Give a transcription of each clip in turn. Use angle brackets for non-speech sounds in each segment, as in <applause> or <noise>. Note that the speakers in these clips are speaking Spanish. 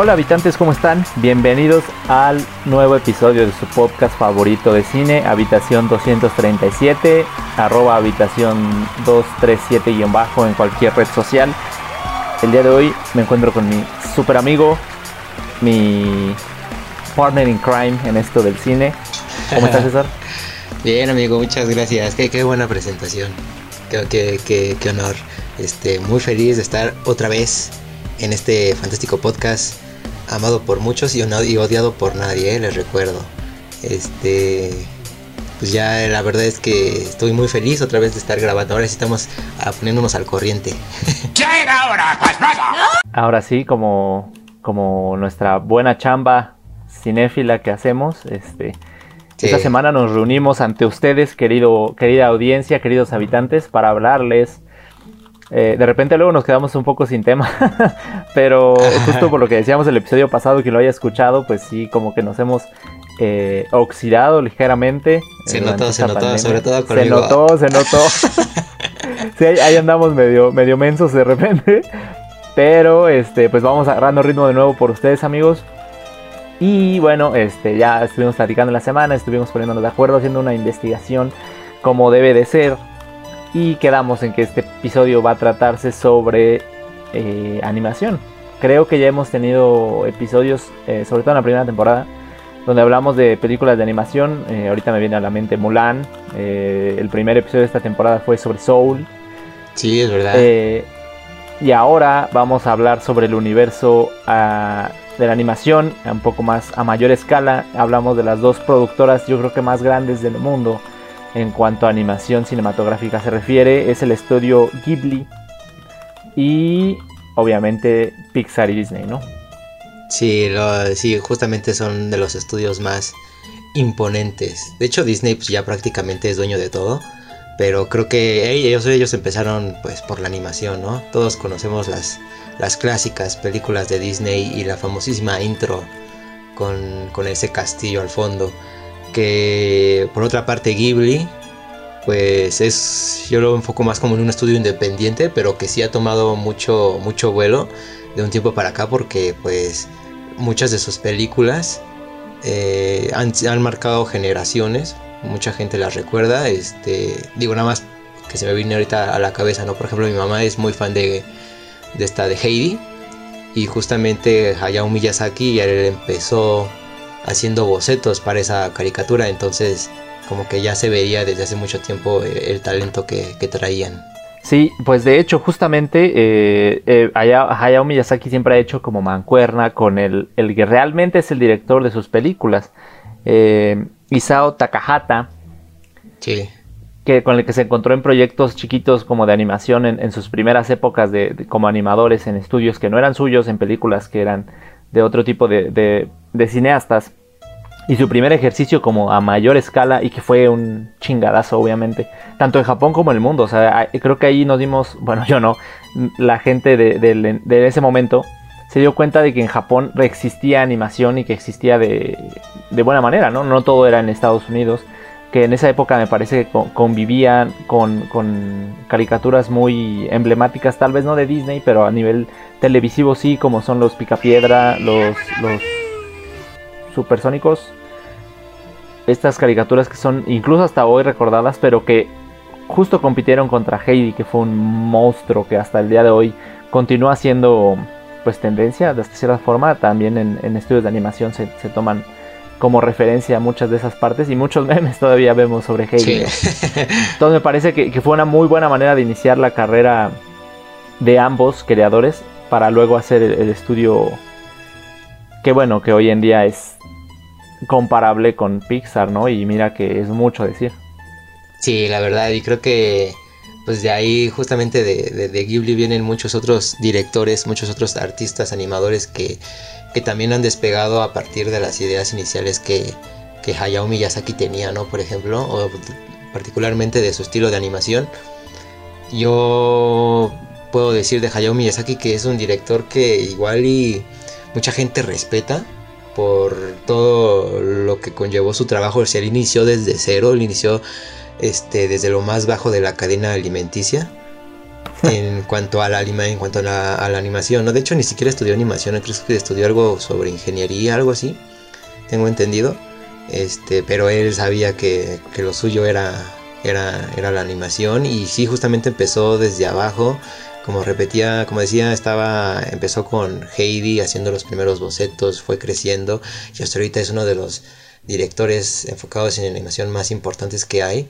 Hola habitantes, ¿cómo están? Bienvenidos al nuevo episodio de su podcast favorito de cine, Habitación 237, arroba habitación 237-bajo en cualquier red social. El día de hoy me encuentro con mi super amigo, mi partner in crime en esto del cine. ¿Cómo estás, César? <laughs> Bien, amigo, muchas gracias. Qué, buena presentación. Qué honor. Este, muy feliz de estar otra vez en este fantástico podcast amado por muchos y, odiado por nadie, eh, les recuerdo. Este, pues ya la verdad es que estoy muy feliz otra vez de estar grabando. Ahora sí estamos ah, poniéndonos al corriente. <laughs> ¡Ya era hora, pues, Ahora sí, como, como nuestra buena chamba cinéfila que hacemos, este, esta semana nos reunimos ante ustedes, querido, querida audiencia, queridos habitantes, para hablarles eh, de repente luego nos quedamos un poco sin tema, <laughs> pero <laughs> justo por lo que decíamos el episodio pasado, que lo haya escuchado, pues sí, como que nos hemos eh, oxidado ligeramente. Se notó, se notó, sobre todo conmigo. Se notó, se notó. sí, ahí, andamos medio, medio mensos de repente, pero este, pues vamos agarrando ritmo de nuevo por ustedes, amigos. Y bueno, este, ya estuvimos platicando en la semana, estuvimos poniéndonos de acuerdo, haciendo una investigación como debe de ser y quedamos en que este episodio va a tratarse sobre eh, animación. Creo que ya hemos tenido episodios, eh, sobre todo en la primera temporada, donde hablamos de películas de animación. Eh, ahorita me viene a la mente Mulan. el primer episodio de esta temporada fue sobre Soul. Sí, es verdad. y ahora vamos a hablar sobre el universo ah, de la animación, un poco más a mayor escala. Hablamos de las dos productoras, yo creo que más grandes del mundo en cuanto a animación cinematográfica se refiere es el estudio Ghibli y obviamente Pixar y Disney, ¿no? Sí, sí, justamente son de los estudios más imponentes. De hecho, Disney pues, ya prácticamente es dueño de todo. Pero creo que ellos, ellos empezaron pues por la animación, ¿no? Todos conocemos las, las clásicas películas de Disney y la famosísima intro con, con ese castillo al fondo que por otra parte Ghibli pues es yo lo enfoco más como en un estudio independiente pero que sí ha tomado mucho mucho vuelo de un tiempo para acá porque pues muchas de sus películas eh, han, marcado generaciones. Mucha gente las recuerda este digo nada más que se me viene ahorita a la cabeza no por ejemplo mi mamá es muy fan de, de esta de Heidi y justamente Hayao Miyazaki él empezó haciendo bocetos para esa caricatura, entonces como que ya se veía desde hace mucho tiempo eh, el talento que, traían. Sí, pues de hecho justamente eh, eh, Hayao Miyazaki siempre ha hecho como mancuerna con el, el que realmente es el director de sus películas, eh, Isao Takahata. Sí. Que, con el que se encontró en proyectos chiquitos como de animación en, sus primeras épocas de, como animadores en estudios que no eran suyos, en películas que eran de otro tipo de, de cineastas y su primer ejercicio como a mayor escala y que fue un chingadazo obviamente, tanto en Japón como en el mundo, o sea, creo que ahí nos dimos, <laughs> bueno yo no, la gente de, ese momento se dio cuenta de que en Japón existía animación y que existía de, de, buena manera, ¿no? No todo era en Estados Unidos, que en esa época me parece que convivían con, con caricaturas muy emblemáticas, tal vez no de Disney, pero a nivel televisivo sí, como son los Picapiedra, los, los supersónicos, estas caricaturas que son incluso hasta hoy recordadas, pero que justo compitieron contra Heidi, que fue un monstruo que hasta el día de hoy continúa siendo pues tendencia de cierta forma. También en, estudios de animación se, toman como referencia muchas de esas partes y muchos <laughs> memes todavía vemos sobre Heidi. Entonces me parece que, fue una muy buena manera de iniciar la carrera de ambos creadores para luego hacer el estudio que bueno, que hoy en día es comparable con Pixar, ¿no? Y mira que es mucho decir. Sí, la verdad, y creo que pues de ahí justamente de, de, Ghibli vienen muchos otros directores, muchos otros artistas, animadores que, que también han despegado a partir de las ideas iniciales que, que Hayao Miyazaki tenía, ¿no? Por ejemplo, o particularmente de su estilo de animación. Yo puedo decir de Hayao Miyazaki que es un director que igual y mucha gente respeta por todo lo que conllevó su trabajo. O sea, él inició desde cero, él inició este, desde lo más bajo de la cadena alimenticia. <laughs> en cuanto a la en cuanto a la, animación, ¿no? De hecho ni siquiera estudió animación, creo que estudió algo sobre ingeniería, algo así, tengo entendido. Este, pero él sabía que, que lo suyo era, era, era la animación y sí, justamente empezó desde abajo como repetía, como decía, estaba empezó con Heidi haciendo los primeros bocetos, fue creciendo y hasta ahorita es uno de los directores enfocados en animación más importantes que hay.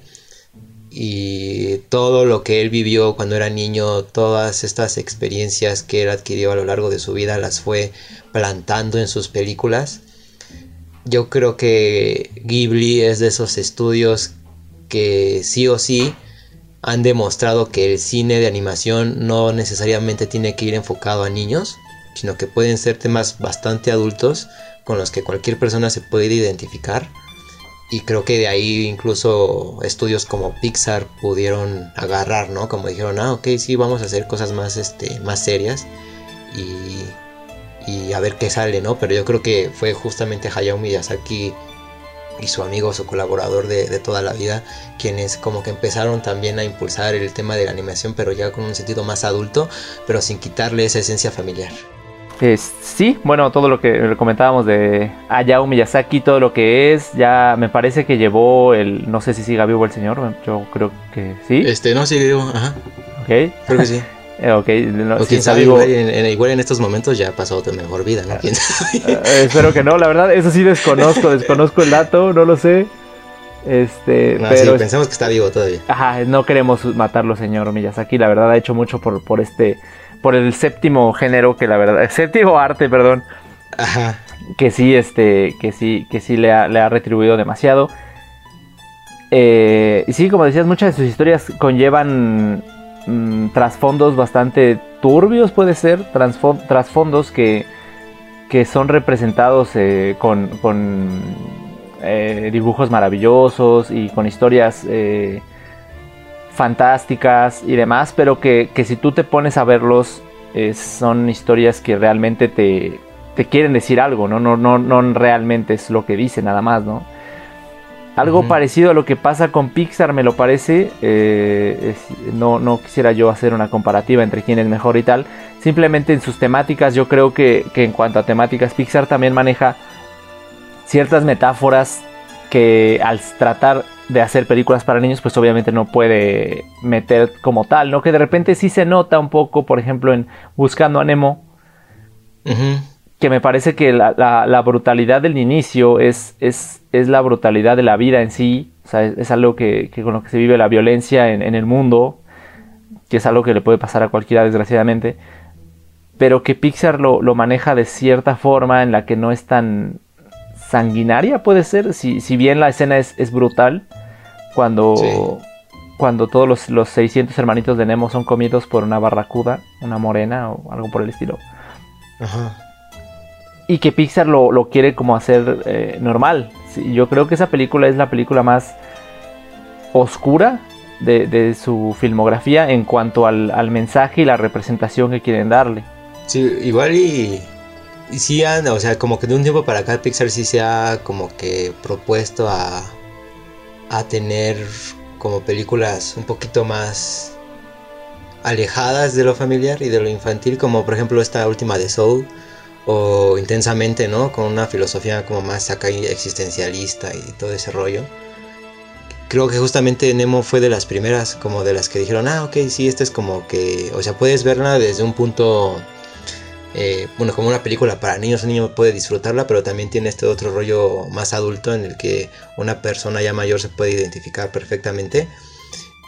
Y todo lo que él vivió cuando era niño, todas estas experiencias que él adquirió a lo largo de su vida, las fue plantando en sus películas. Yo creo que Ghibli es de esos estudios que sí o sí han demostrado que el cine de animación no necesariamente tiene que ir enfocado a niños, sino que pueden ser temas bastante adultos con los que cualquier persona se puede identificar. Y creo que de ahí incluso estudios como Pixar pudieron agarrar, ¿no? Como dijeron, ah, ok, sí, vamos a hacer cosas más, este, más serias y, y a ver qué sale, ¿no? Pero yo creo que fue justamente Hayao Miyazaki y su amigo, su colaborador de, toda la vida, quienes como que empezaron también a impulsar el tema de la animación, pero ya con un sentido más adulto, pero sin quitarle esa esencia familiar. sí, bueno, todo lo que comentábamos de Hayao Miyazaki, todo lo que es, ya me parece que llevó el, no sé si siga vivo el señor, yo creo que sí. Este, no, sigue vivo, ajá. Ok. Creo que sí. <laughs> Eh, ok, no, quién sabe, igual, en, estos momentos ya ha pasado otra mejor vida, ¿no? ¿Quién sabe? <laughs> Eh, espero que no, la verdad, eso sí desconozco, desconozco el dato, no lo sé. Este, pero sí, pensemos que está vivo todavía. Ajá, no queremos matarlo, señor Miyazaki, la verdad ha hecho mucho por, por este, por el séptimo género que la verdad, el séptimo arte, perdón. Ajá. Que sí, este, que sí, que sí le ha, le ha retribuido demasiado. Eh, y sí, como decías, muchas de sus historias conllevan Mm, trasfondos bastante turbios, puede ser, trasfondos que, que son representados eh, con, eh, dibujos maravillosos y con historias eh, fantásticas y demás, pero que, si tú te pones a verlos, son historias que realmente te, te quieren decir algo, ¿no? No, no, no realmente es lo que dice nada más, ¿no? Algo parecido a lo que pasa con Pixar, me lo parece. Eh, no, no quisiera yo hacer una comparativa entre quién es mejor y tal. Simplemente en sus temáticas, yo creo que, en cuanto a temáticas, Pixar también maneja ciertas metáforas que al tratar de hacer películas para niños, pues obviamente no puede meter como tal, ¿no? Que de repente sí se nota un poco, por ejemplo, en Buscando a Nemo que me parece que la, brutalidad del inicio es, es, es, la brutalidad de la vida en sí, o sea, es, algo que, con lo que se vive la violencia en, el mundo, que es algo que le puede pasar a cualquiera desgraciadamente, pero que Pixar lo, maneja de cierta forma en la que no es tan sanguinaria, puede ser, si, si bien la escena es, es brutal, cuando, cuando todos los, los 600 hermanitos de Nemo son comidos por una barracuda, una morena o algo por el estilo. Ajá y que Pixar lo, quiere como hacer eh, normal. yo creo que esa película es la película más oscura de, su filmografía en cuanto al, mensaje y la representación que quieren darle. Sí, igual y, y sí o sea, como que de un tiempo para acá Pixar sí se ha como que propuesto a, a tener como películas un poquito más alejadas de lo familiar y de lo infantil, como por ejemplo esta última de Soul o intensamente, ¿no? Con una filosofía como más acá existencialista y todo ese rollo. Creo que justamente Nemo fue de las primeras, como de las que dijeron, ah, ok, sí, esta es como que, o sea, puedes verla desde un punto, eh, bueno, como una película para niños, un niño puede disfrutarla, pero también tiene este otro rollo más adulto en el que una persona ya mayor se puede identificar perfectamente.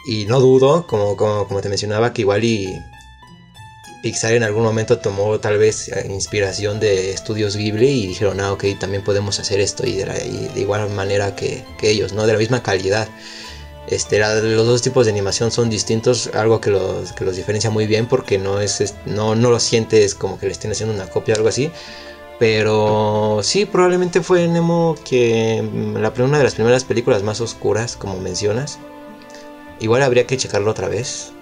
Y no dudo, como, como, como te mencionaba, que igual y Pixar en algún momento tomó tal vez eh, inspiración de estudios Ghibli y dijeron, ah, ok, también podemos hacer esto y de, igual manera que, ellos, ¿no? De la misma calidad. Este, los dos tipos de animación son distintos, algo que los, que los diferencia muy bien porque no es no, no lo sientes como que le estén haciendo una copia o algo así. Pero sí, probablemente fue Nemo que mm, la, una de las primeras películas más oscuras, como mencionas. Igual habría que checarlo otra vez.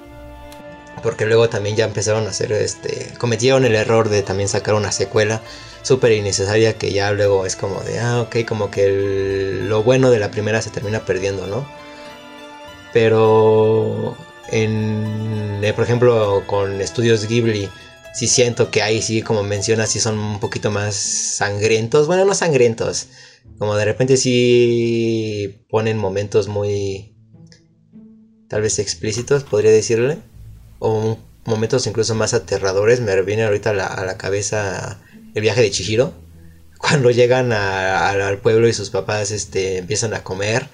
Porque luego también ya empezaron a hacer, este, cometieron el error de también sacar una secuela súper innecesaria que ya luego es como de, ah, ok, como que lo bueno de la primera se termina perdiendo, ¿no? Pero en, eh, por ejemplo, con estudios Ghibli, sí siento que ahí sí, como mencionas, sí son un poquito más sangrientos. Bueno, no sangrientos. Como de repente sí ponen momentos muy, tal vez explícitos, podría decirle. O momentos incluso más aterradores. Me viene ahorita a la, cabeza el viaje de Chihiro. Cuando llegan al pueblo y sus papás este, empiezan a comer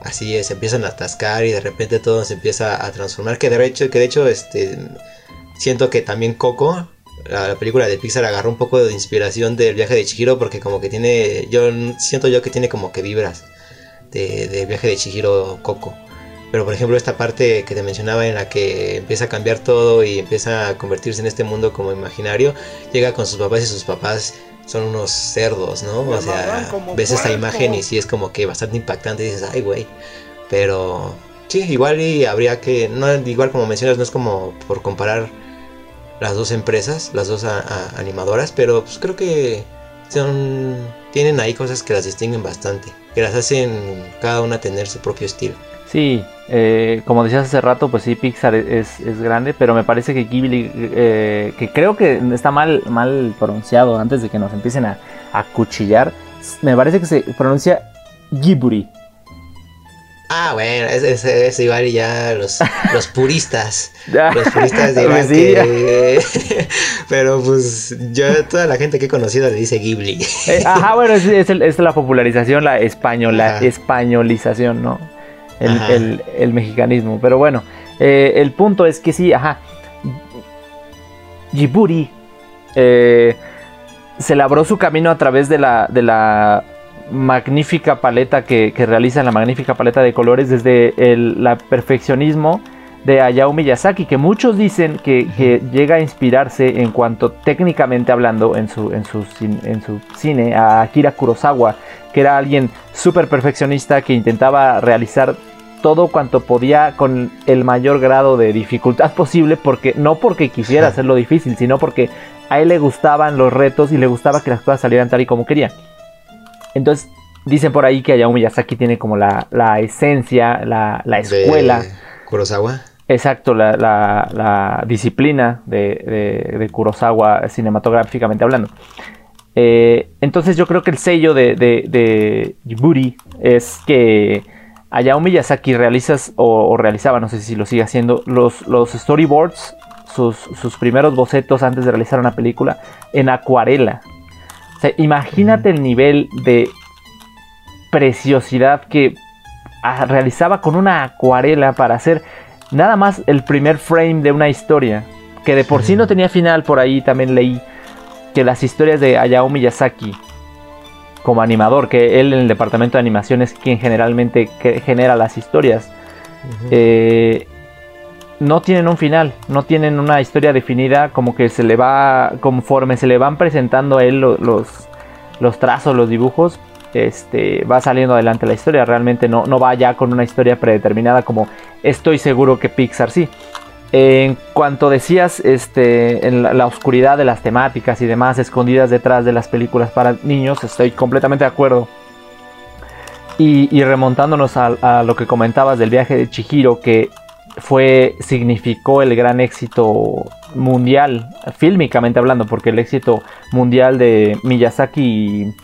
así se empiezan a atascar y de repente todo se empieza a transformar. Que de hecho, que de hecho este, siento que también Coco, la, película de Pixar, agarró un poco de inspiración del viaje de Chihiro porque como que tiene, yo siento yo que tiene como que vibras de, de viaje de Chihiro Coco. Pero por ejemplo esta parte que te mencionaba en la que empieza a cambiar todo y empieza a convertirse en este mundo como imaginario, llega con sus papás y sus papás son unos cerdos, ¿no? o sea, ves esta imagen y sí es como que bastante impactante y dices, ay, güey. Pero sí, igual y habría que, no, igual como mencionas, no es como por comparar las dos empresas, las dos animadoras, pero pues creo que son, tienen ahí cosas que las distinguen bastante, que las hacen cada una tener su propio estilo. Sí, eh, como decías hace rato, pues sí, Pixar es, es grande, pero me parece que Ghibli, eh, que creo que está mal, mal pronunciado antes de que nos empiecen a, a cuchillar, me parece que se pronuncia Ghibli. Ah, bueno, es, es, igual ya los, <laughs> los puristas. los puristas dirán pues que. <laughs> Pero pues yo, toda la gente que he conocido le dice Ghibli. Eh, ajá, bueno, es, es, la popularización, la española, españolización, ¿no? El, mexicanismo. Pero bueno, eh, el punto es que sí, ajá. Djibouti eh, se labró su camino a través de la, de la magnífica paleta que, que realiza, la magnífica paleta de colores, desde el la perfeccionismo de Hayao Miyazaki, que muchos dicen que, llega a inspirarse en cuanto técnicamente hablando en su, en su, en su cine a Akira Kurosawa, que era alguien súper perfeccionista que intentaba realizar todo cuanto podía con el mayor grado de dificultad posible, porque no porque quisiera <laughs> hacerlo difícil, sino porque a él le gustaban los retos y le gustaba que las cosas salieran tal y como quería. Entonces, dicen por ahí que Hayao Miyazaki tiene como la, esencia, la, escuela. Kurosawa. Exacto, la, disciplina de, Kurosawa cinematográficamente hablando. Eh, entonces yo creo que el sello de, de, es que Hayao Miyazaki realizas o, realizaba, no sé si lo sigue haciendo, los, los storyboards, sus, sus, primeros bocetos antes de realizar una película en acuarela. O sea, imagínate el nivel de preciosidad que ah, realizaba con una acuarela para hacer nada más el primer frame de una historia, que de por sí no tenía final, por ahí también leí que las historias de Hayao Miyazaki como animador, que él en el departamento de animación es quien generalmente genera las historias, eh, no tienen un final, no tienen una historia definida, como que se le va, conforme se le van presentando a él los, los trazos, los dibujos, este, va saliendo adelante la historia. Realmente no, no va ya con una historia predeterminada como estoy seguro que Pixar sí. En cuanto decías, este, en la, oscuridad de las temáticas y demás escondidas detrás de las películas para niños, estoy completamente de acuerdo. Y, remontándonos a, lo que comentabas del viaje de Chihiro, que fue, significó el gran éxito mundial, fílmicamente hablando, porque el éxito mundial de Miyazaki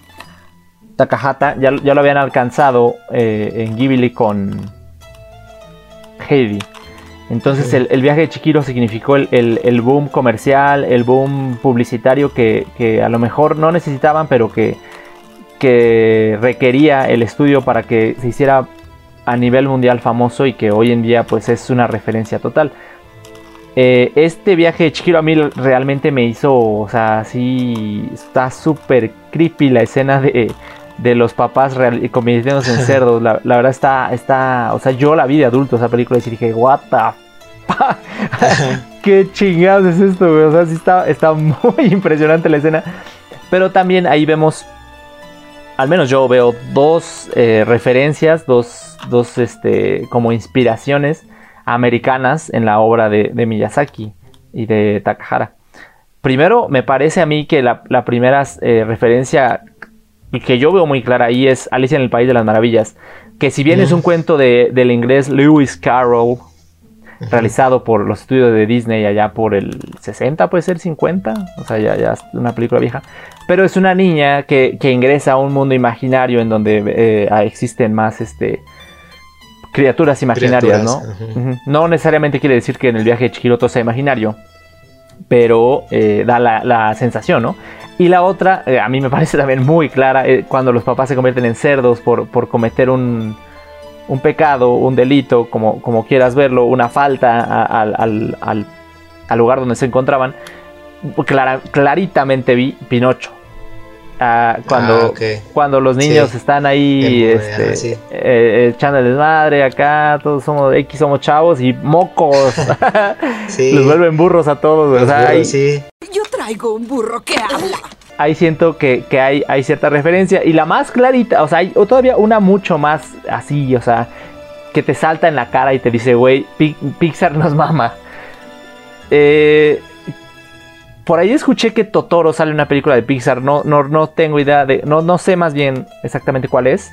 Takahata ya, ya lo habían alcanzado eh, en Ghibli con Heidi. Entonces el, viaje de Chihiro significó el, boom comercial, el boom publicitario que, a lo mejor no necesitaban, pero que, que, requería el estudio para que se hiciera a nivel mundial famoso y que hoy en día pues es una referencia total. Eh, este viaje de Chihiro a mí realmente me hizo, o sea, sí, está súper creepy la escena de, de los papás real, convirtiéndose en <laughs> cerdos. La, la, verdad está, está, o sea, yo la vi de adulto esa película y dije, what the fuck? <laughs> ¿Qué chingados es esto, güey? O sea, sí está, está muy <laughs> impresionante la escena. Pero también ahí vemos, al menos yo veo dos eh, referencias, dos, dos este, como inspiraciones americanas en la obra de, de Miyazaki y de Takahara. Primero, me parece a mí que la, la primera eh, referencia que yo veo muy clara ahí es Alicia en el País de las Maravillas, que si bien es un cuento de, del inglés Lewis Carroll, realizado por los estudios de Disney allá por el 60, puede ser 50, o sea, ya, ya es una película vieja, pero es una niña que, que ingresa a un mundo imaginario en donde eh, existen más este criaturas imaginarias, ¿no? No necesariamente quiere decir que en el viaje de Chihiro sea imaginario, pero eh, da la, la, sensación, ¿no? Y la otra, eh, a mí me <laughs> parece también muy clara, eh, cuando los papás se convierten en cerdos por, por cometer un, un, pecado, un delito, como, como quieras verlo, una falta al, al, al, al lugar donde se encontraban, clara, claritamente vi Pinocho. Uh, cuando, Ah, cuando los niños Sí. están ahí este, ajá, sí. eh, echando el desmadre acá, todos somos X, somos chavos y mocos. <laughs> Sí. <laughs> los vuelven burros a todos. O sea, burros. Yo traigo un burro que habla. ahí siento que, que hay, hay cierta referencia. Y la más clarita, o sea, hay o todavía una mucho más así, o sea, que te salta en la cara y te dice, güey, Pi- Pixar nos mama. Eh, por ahí escuché que Totoro sale una película de Pixar. No, no, no tengo idea de. No, no sé más bien exactamente cuál es.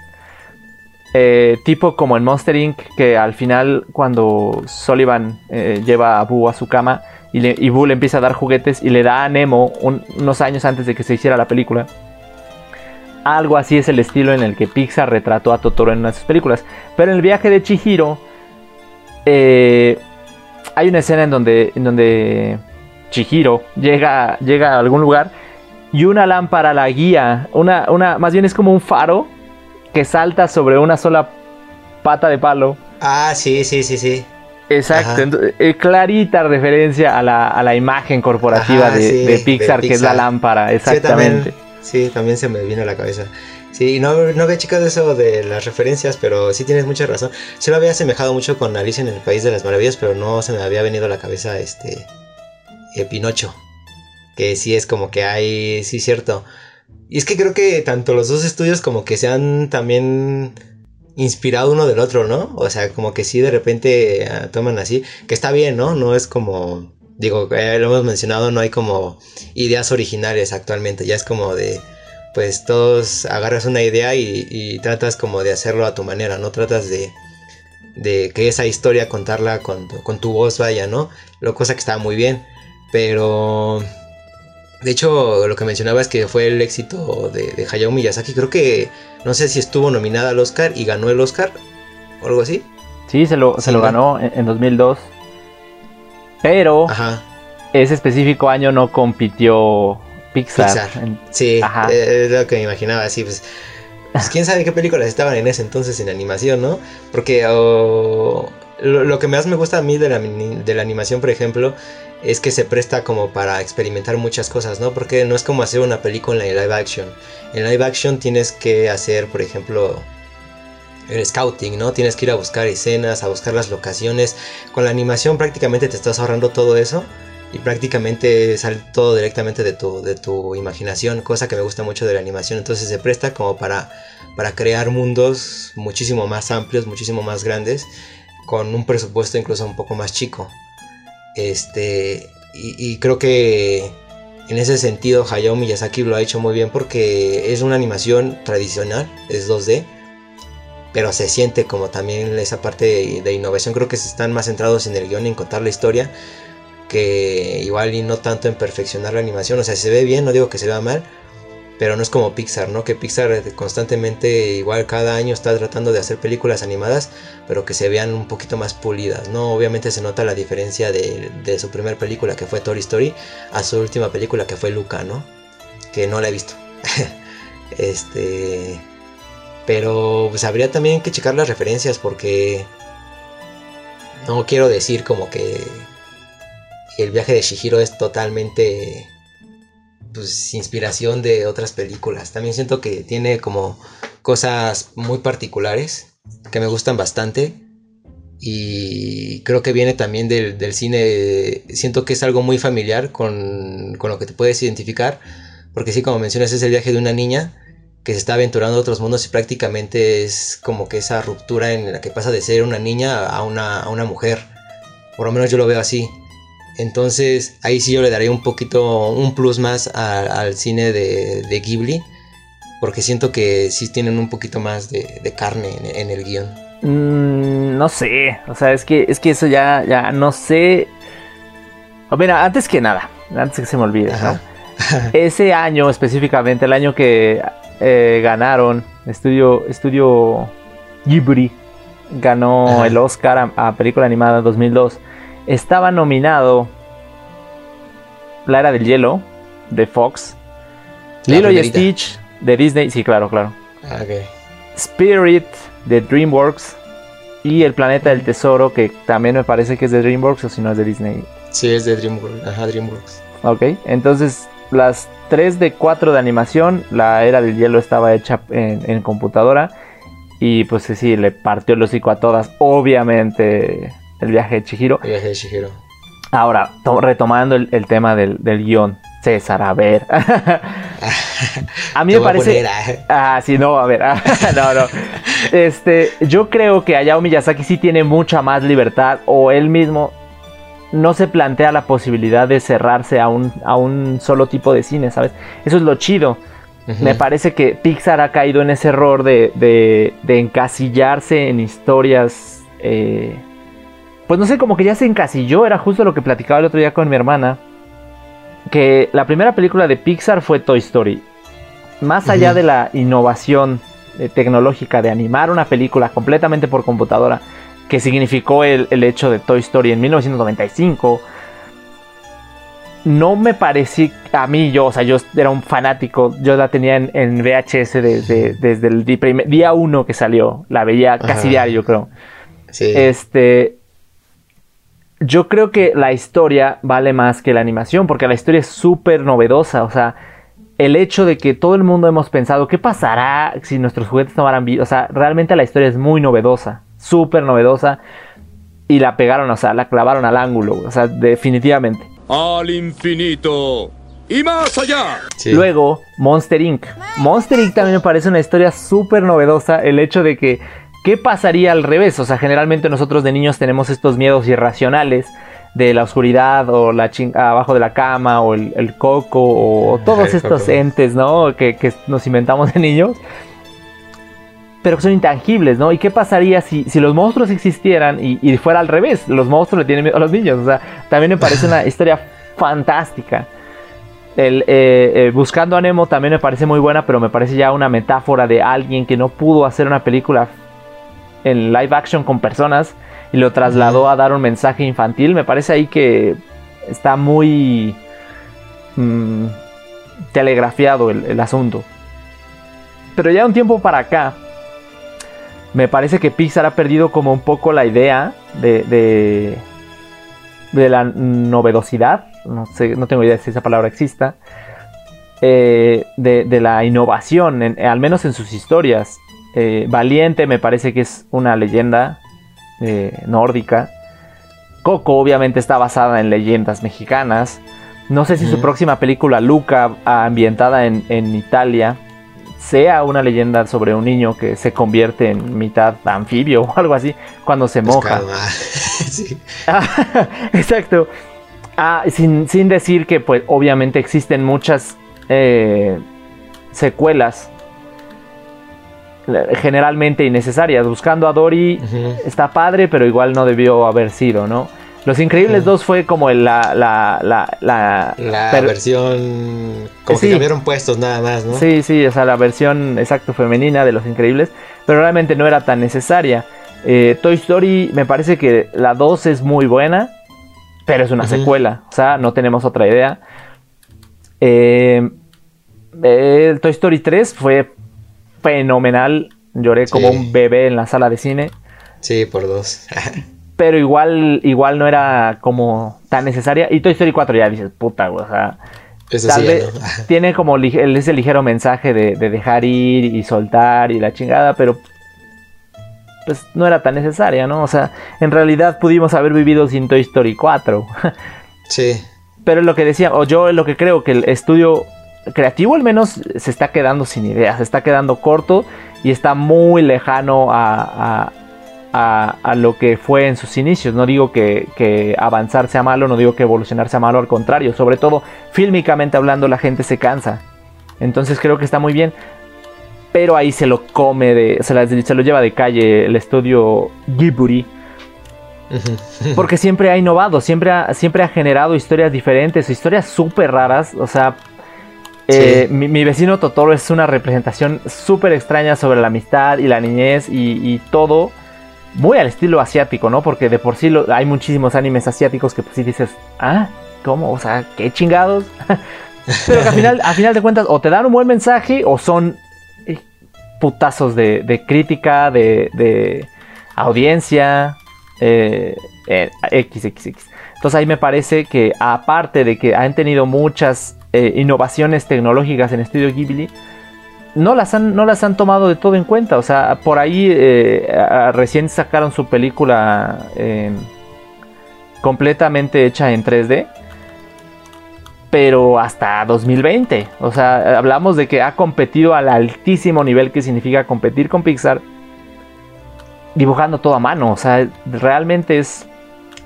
Eh, tipo como en Monster Inc. Que al final, cuando Sullivan eh, lleva a Boo a su cama y, le, y empieza a dar juguetes y le da a Nemo un- unos años antes de que se hiciera la película. Algo así es el estilo en el que Pixar retrató a Totoro en una de sus películas. Pero en el viaje de Chihiro. eh, hay una escena en donde, en donde Chihiro llega, llega a algún lugar y una lámpara la guía. Una, una, más bien es como un faro que salta sobre una sola pata de palo. Ah, sí, sí, sí, sí. Exacto, entonces, eh, clarita referencia a la, a la imagen corporativa Ajá, de, sí, de de Pixar, que es la lámpara, Sí, exactamente. también, sí, también se me vino a la cabeza. Sí, no, no había checado eso de las referencias, pero sí tienes mucha razón. Sí lo había asemejado mucho con Alicia en el País de las Maravillas, pero no se me había venido a la cabeza este eh, Pinocho. Que sí es como que hay, sí cierto. Y es que creo que tanto los dos estudios como que se han también inspirado uno del otro, ¿no? O sea, como que sí de repente ah, toman así, que está bien, ¿no? No es como, digo, eh, lo hemos mencionado, no hay como ideas originales actualmente, ya es como de, pues todos agarras una idea y, y tratas como de hacerlo a tu manera, ¿no? Tratas de, de que esa historia contarla con, con tu voz, vaya, ¿no? Lo cosa que está muy bien, pero... De hecho, lo que mencionaba es que fue el éxito de, de Hayao Miyazaki. Creo que no sé si estuvo nominada al Oscar y ganó el Oscar o algo así. Sí, se lo, se lo ganó en, en 2002. Pero Ajá, ese específico año no compitió Pixar. Pixar. En- sí, Ajá. eh, es lo que me imaginaba. Sí, pues, pues, quién sabe qué películas estaban en ese entonces en animación, ¿no? Porque oh, lo, lo que más me gusta a mí de la, de la animación, por ejemplo, es que se presta como para experimentar muchas cosas, ¿no? Porque no es como hacer una película en live action. En live action tienes que hacer, por ejemplo, el scouting, ¿no? Tienes que ir a buscar escenas, a buscar las locaciones. Con la animación prácticamente te estás ahorrando todo eso y prácticamente sale todo directamente de tu, de tu imaginación, cosa que me gusta mucho de la animación. Entonces se presta como para, para crear mundos muchísimo más amplios, muchísimo más grandes, con un presupuesto incluso un poco más chico. Este, y, creo que en ese sentido Hayao Miyazaki lo ha hecho muy bien porque es una animación tradicional, es 2D, pero se siente como también esa parte de, innovación. Creo que se están más centrados en el guion en contar la historia que igual y no tanto en perfeccionar la animación. O sea, se ve bien, no digo que se vea mal, pero no es como Pixar, ¿no? Que Pixar constantemente, igual cada año está tratando de hacer películas animadas, pero que se vean un poquito más pulidas, ¿no? Obviamente se nota la diferencia de, de su primera película que fue Toy Story a su última película que fue Luca, ¿no? Que no la he visto. <laughs> este. Pero pues habría también que checar las referencias porque no quiero decir como que el viaje de Shihiro es totalmente pues, inspiración de otras películas. También siento que tiene como cosas muy particulares que me gustan bastante. Y creo que viene también del, cine. Siento que es algo muy familiar con, con, lo que te puedes identificar. Porque sí, como mencionas, es el viaje de una niña que se está aventurando a otros mundos y prácticamente es como que esa ruptura en la que pasa de ser una niña a una, a una mujer. Por lo menos yo lo veo así. Entonces ahí sí yo le daría un poquito, un plus más al cine de, de, Ghibli. Porque siento que sí tienen un poquito más de, carne en, el guion. Mm, no sé, o sea, es que, es que eso ya, ya no sé. mira, antes que nada, antes que se me olvide, <laughs> ese año específicamente, el año que eh, ganaron, estudio, estudio Ghibli ganó el Oscar a, a película animada 2002 estaba nominado La Era del Hielo de Fox, Lilo y Stitch de Disney, sí, claro, claro. Ah, Spirit de DreamWorks y El Planeta del Tesoro, que también me parece que es de DreamWorks o si no es de Disney. Sí, es de DreamWorks. Ajá, DreamWorks. Ok, entonces las 3 de 4 de animación, la Era del Hielo estaba hecha en, en computadora y pues sí, le partió el hocico a todas. Obviamente el viaje de Chihiro. El viaje de Chihiro. Ahora, retomando el, tema del, guion. César, a ver. <laughs> a mí me parece. Ah. ah, sí, no, a ver. <laughs> no, no. Este, yo creo que Hayao Miyazaki sí tiene mucha más libertad. O él mismo no se plantea la posibilidad de cerrarse a un, a un solo tipo de cine, ¿sabes? Eso es lo chido. Me parece que Pixar ha caído en ese error de, de, de encasillarse en historias. Eh, pues no sé, como que ya se encasilló, era justo lo que platicaba el otro día con mi hermana, que la primera película de Pixar fue Toy Story. Más allá de la innovación eh, tecnológica de animar una película completamente por computadora, que significó el, hecho de Toy Story en 1995, no me pareció a mí, yo, o sea, yo era un fanático, yo la tenía en, VHS desde el día uno que salió, la veía casi diario, creo. Sí. Este, yo creo que la historia vale más que la animación, porque la historia es súper novedosa, o sea, el hecho de que todo el mundo hemos pensado, ¿qué pasará si nuestros juguetes tomaran vida? O sea, realmente la historia es muy novedosa, súper novedosa, y la pegaron, o sea, la clavaron al ángulo, o sea, definitivamente. Al infinito y más allá. Luego, Monster Inc. Monster Inc. también me parece una historia súper novedosa, el hecho de que ¿Qué pasaría al revés? O sea, generalmente nosotros de niños tenemos estos miedos irracionales de la oscuridad o la abajo de la cama o el, coco o, todos estos entes, ¿no? Que, nos inventamos de niños. Pero que son intangibles, ¿no? ¿Y qué pasaría si, si los monstruos existieran y, fuera al revés? Los monstruos le tienen miedo a los niños. O sea, también me parece una <laughs> historia fantástica. El, eh, eh, Buscando a Nemo también me parece muy buena, pero me parece ya una metáfora de alguien que no pudo hacer una película en live action con personas y lo trasladó a dar un mensaje infantil. Me parece ahí que está muy mm, telegrafiado el, asunto. Pero ya un tiempo para acá, me parece que Pixar ha perdido como un poco la idea de, de, de la novedosidad. No, sé, no tengo idea si esa palabra exista. Eh, de, de, la innovación, al menos en sus historias. Eh, Valiente me parece que es una leyenda eh, nórdica. Coco obviamente está basada en leyendas mexicanas. No sé si su próxima película, Luca, ambientada en, Italia, sea una leyenda sobre un niño que se convierte en mitad anfibio <laughs> o algo así cuando se moja. <laughs> <laughs> Exacto. Ah, sin, decir que pues obviamente existen muchas eh, secuelas generalmente innecesarias. Buscando a Dory está padre, pero igual no debió haber sido, ¿no? Los Increíbles 2 fue como la... La, la, la, versión... Como que cambiaron puestos nada más, ¿no? Sí, sí, o sea, la versión exacto femenina de Los Increíbles, pero realmente no era tan necesaria. Eh, Toy Story me parece que la 2 es muy buena, pero es una secuela, o sea, no tenemos otra idea. Eh, el Toy Story 3 fue fenomenal. Lloré como un bebé en la sala de cine. Sí, por dos. <laughs> pero igual, igual no era como tan necesaria. Y Toy Story 4 ya dices, puta, o sea, Eso Tal sí, vez ¿no? <laughs> tiene como el- ese ligero mensaje de, de dejar ir y soltar y la chingada, pero pues no era tan necesaria, ¿no? O sea, en realidad pudimos haber vivido sin Toy Story 4. <laughs> Sí, pero es lo que decía, o yo es lo que creo que el estudio creativo al menos se está quedando sin ideas, se está quedando corto y está muy lejano a, a- a- a lo que fue en sus inicios. No digo que, que avanzar sea malo, no digo que evolucionar sea malo, al contrario, sobre todo fílmicamente hablando la gente se cansa. Entonces creo que está muy bien. Pero ahí se lo come, de, se, la- se lo lleva de calle el estudio Ghibli. Porque siempre ha innovado, siempre ha, siempre ha generado historias diferentes, historias súper raras. O sea, eh, mi, vecino Totoro es una representación súper extraña sobre la amistad y la niñez y, todo muy al estilo asiático, ¿no? Porque de por sí hay muchísimos animes asiáticos que pues sí dices, ah, ¿cómo? O sea, qué chingados. <laughs> Pero que al final, al final de cuentas o te dan un buen mensaje o son eh, putazos de, de crítica, de, de audiencia, eh, eh, XXX. Entonces ahí me parece que aparte de que han tenido muchas eh, innovaciones tecnológicas en Estudio Ghibli, no las, han, no las han tomado de todo en cuenta. O sea, por ahí eh, recién sacaron su película eh, completamente hecha en 3D. Pero hasta 2020. O sea, hablamos de que ha competido al altísimo nivel que significa competir con Pixar. Dibujando todo a mano. O sea, realmente es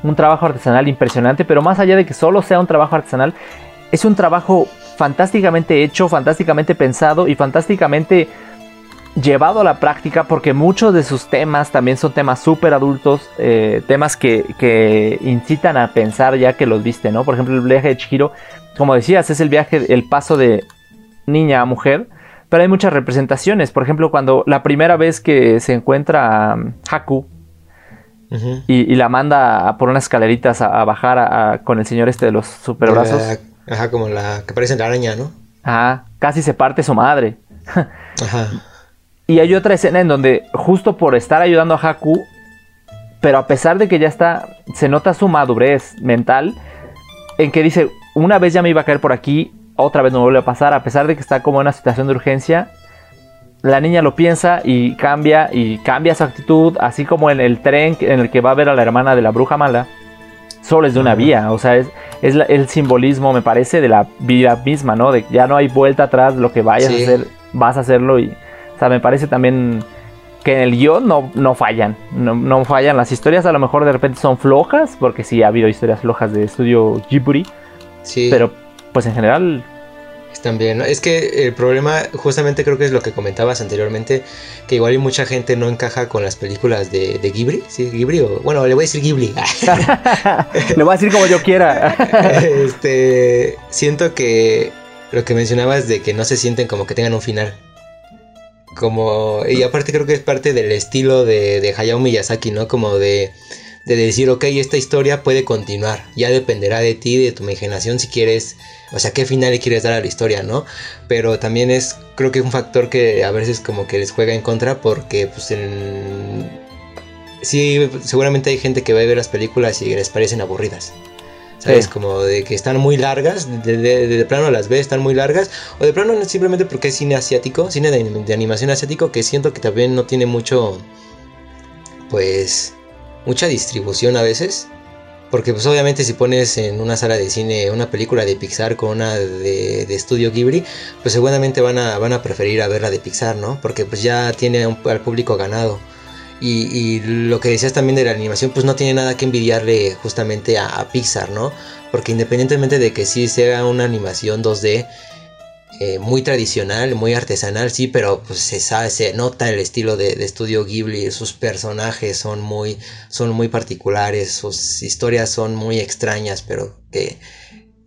un trabajo artesanal impresionante. Pero más allá de que solo sea un trabajo artesanal, es un trabajo fantásticamente hecho, fantásticamente pensado y fantásticamente llevado a la práctica porque muchos de sus temas también son temas súper adultos, eh, temas que, que incitan a pensar ya que los viste, ¿no? Por ejemplo, el viaje de Chihiro, como decías, es el viaje, el paso de niña a mujer, pero hay muchas representaciones. Por ejemplo, cuando la primera vez que se encuentra a um, Haku y, y la manda a por unas escaleritas a, a bajar a- con el señor este de los superbrazos, La- Ajá, como la que parece la araña, ¿no? ajá, casi se parte su madre. Ajá. <laughs> Y hay otra escena en donde, justo por estar ayudando a Haku, pero a pesar de que ya está, se nota su madurez mental, en que dice, una vez ya me iba a caer por aquí, otra vez no me vuelve a pasar, a pesar de que está como en una situación de urgencia, la niña lo piensa y cambia, y cambia su actitud, así como en el tren en el que va a ver a la hermana de la bruja mala, solo es de una vía, o sea, es, es la- el simbolismo, me parece, de la vida misma, ¿no? De que ya no hay vuelta atrás, lo que vayas Sí. a hacer, vas a hacerlo y, o sea, me parece también que en el guion no, no fallan, no, no fallan, las historias a lo mejor de repente son flojas, porque sí ha habido historias flojas de estudio Ghibli, Sí. pero pues en general, Están bien, ¿no? Es que el problema, justamente creo que es lo que comentabas anteriormente, que igual y mucha gente no encaja con las películas de, de Ghibli, ¿sí? Ghibli o... Bueno, le voy a decir Ghibli. <laughs> le voy a decir como yo quiera. <laughs> este, siento que lo que mencionabas de que no se sienten como que tengan un final. Como, y aparte creo que es parte del estilo de, de Hayao Miyazaki, ¿no? Como de, de decir, ok, esta historia puede continuar, ya dependerá de ti, de tu imaginación, si quieres, o sea, qué final le quieres dar a la historia, ¿no? Pero también es, creo que es un factor que a veces como que les juega en contra porque, pues, en... Sí, seguramente hay gente que va a ver las películas y les parecen aburridas. ¿Sabes? Sí. Como de que están muy largas, de, de- de plano las ves, están muy largas, o de plano simplemente porque es cine asiático, cine de, de animación asiático, que siento que también no tiene mucho, pues, mucha distribución a veces. Porque pues obviamente si pones en una sala de cine una película de Pixar con una de, estudio Ghibli, pues seguramente van a, van a preferir a ver la de Pixar, ¿no? Porque pues ya tiene un- al público ganado. Y, y lo que decías también de la animación, pues no tiene nada que envidiarle justamente a, a Pixar, ¿no? Porque independientemente de que sí sea una animación 2D eh, muy tradicional, muy artesanal, sí, pero pues se sabe, se nota el estilo de, de estudio Ghibli, sus personajes son muy, son muy particulares, sus historias son muy extrañas, pero que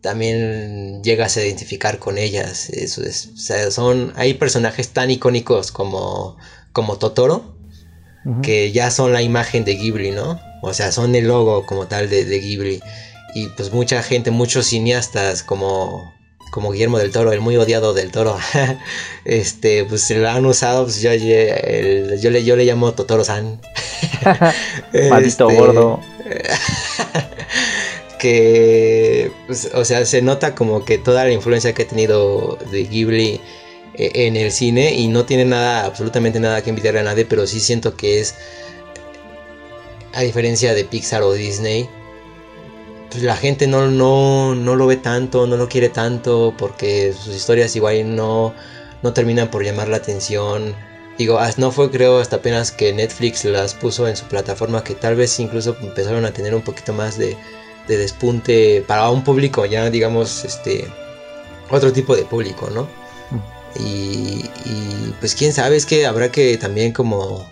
también llegas a identificar con ellas. Eso es, o sea, son, hay personajes tan icónicos como, como Totoro, que ya son la imagen de Ghibli, ¿no? O sea, son el logo como tal de, de Ghibli. Y pues mucha gente, muchos cineastas como, como Guillermo del Toro, el muy odiado del Toro, <laughs> este, pues lo han usado, pues yo, yo- el- yo le, yo le llamo Totoro-san. <laughs> <laughs> Maldito Este, gordo. que, pues, o sea, se nota como que toda la influencia que ha tenido de Ghibli eh, en el cine y no tiene nada, absolutamente nada que envidiarle a nadie, pero sí siento que es, a diferencia de Pixar o Disney, pues la gente no, no, no lo ve tanto, no lo quiere tanto, porque sus historias igual no, no terminan por llamar la atención. Digo, no fue creo hasta apenas que Netflix las puso en su plataforma que tal vez incluso empezaron a tener un poquito más de, de despunte para un público ya digamos este otro tipo de público, ¿no? Mm. Y, y pues quién sabe, es que habrá que también como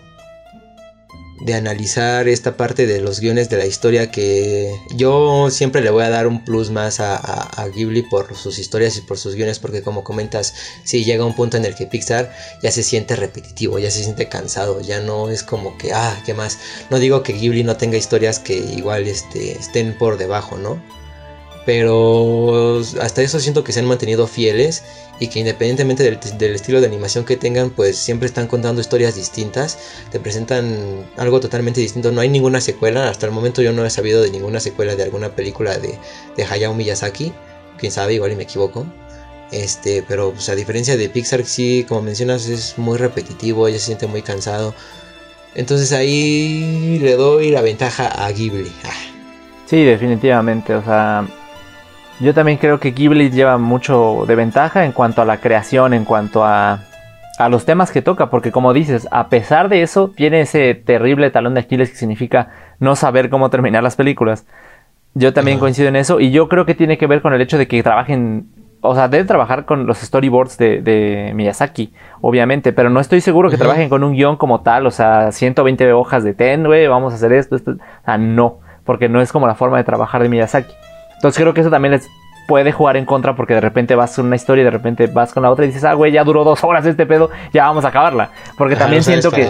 de analizar esta parte de los guiones de la historia que yo siempre le voy a dar un plus más a, Ghibli por sus historias y por sus guiones porque como comentas, si llega un punto en el que Pixar ya se siente repetitivo, ya se siente cansado, ya no es como que, ah, ¿qué más? No digo que Ghibli no tenga historias que igual este, estén por debajo, ¿no? Pero hasta eso siento que se han mantenido fieles y que independientemente del, estilo de animación que tengan, pues siempre están contando historias distintas, te presentan algo totalmente distinto. No hay ninguna secuela, hasta el momento yo no he sabido de ninguna secuela de alguna película de, de Hayao Miyazaki, quién sabe, igual y me equivoco. Este, pero a diferencia de Pixar, sí, como mencionas, es muy repetitivo, ya se siente muy cansado. Entonces ahí le doy la ventaja a Ghibli. Ah. Sí, definitivamente, o sea, yo también creo que Ghibli lleva mucho de ventaja en cuanto a la creación, en cuanto a, a los temas que toca, porque como dices, a pesar de eso, tiene ese terrible talón de Aquiles que significa no saber cómo terminar las películas. Yo también coincido en eso y yo creo que tiene que ver con el hecho de que trabajen, o sea, deben trabajar con los storyboards de, de Miyazaki, obviamente, pero no estoy seguro que trabajen con un guion como tal, o sea, 120 hojas de ten, güey, vamos a hacer esto, esto, o sea, no, porque no es como la forma de trabajar de Miyazaki. Entonces creo que eso también les puede jugar en contra porque de repente vas con una historia y de repente vas con la otra y dices, ah, güey, ya duró dos horas este pedo, ya vamos a acabarla. Porque también siento que...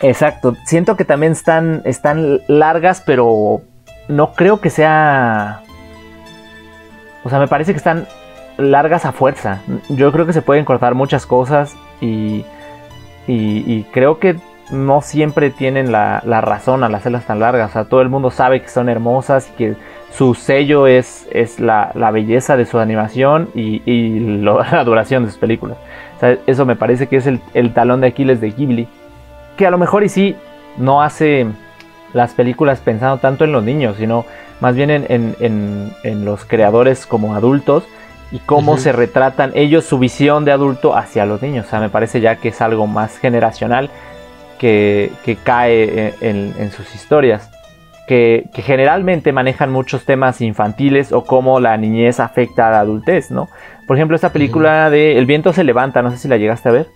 Exacto, siento que también están, están largas, pero no creo que sea... O sea, me parece que están largas a fuerza. Yo creo que se pueden cortar muchas cosas y, y, creo que no siempre tienen la, la razón al hacerlas tan largas. O sea, todo el mundo sabe que son hermosas y que su sello es, es la, belleza de su animación y, <laughs> la duración de sus películas. eso me parece que es el, talón de Aquiles de Ghibli. Que a lo mejor y sí no hace las películas pensando tanto en los niños, sino más bien en, los creadores como adultos y cómo se retratan ellos su visión de adulto hacia los niños. O sea, me parece ya que es algo más generacional que, cae en sus historias que, generalmente manejan muchos temas infantiles o cómo la niñez afecta a la adultez, ¿no? Por ejemplo, esta película de El viento se levanta, no sé si la llegaste a ver.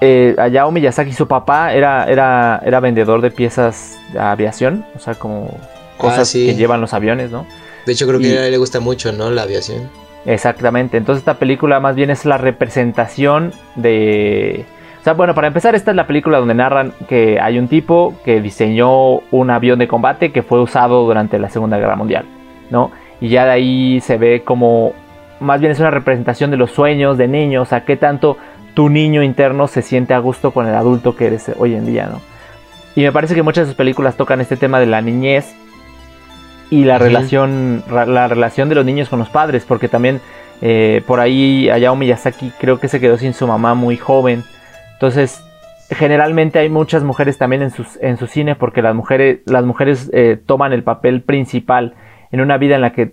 eh, Hayao Miyazaki, su papá era, era, era vendedor de piezas de aviación, o sea, como cosas ah, que llevan los aviones, ¿no? De hecho, creo que a él le gusta mucho, ¿no? La aviación. Exactamente, entonces esta película más bien es la representación de o sea, bueno, para empezar, esta es la película donde narran que hay un tipo que diseñó un avión de combate que fue usado durante la Segunda Guerra Mundial, ¿no? Y ya de ahí se ve como, más bien es una representación de los sueños de niños, o sea, qué tanto tu niño interno se siente a gusto con el adulto que eres hoy en día, ¿no? Y me parece que muchas de sus películas tocan este tema de la niñez y la relación, la relación de los niños con los padres, porque también eh, por ahí Hayao Miyazaki creo que se quedó sin su mamá muy joven entonces, generalmente hay muchas mujeres también en, sus, en su cine porque las mujeres, las mujeres eh, toman el papel principal en una vida en la que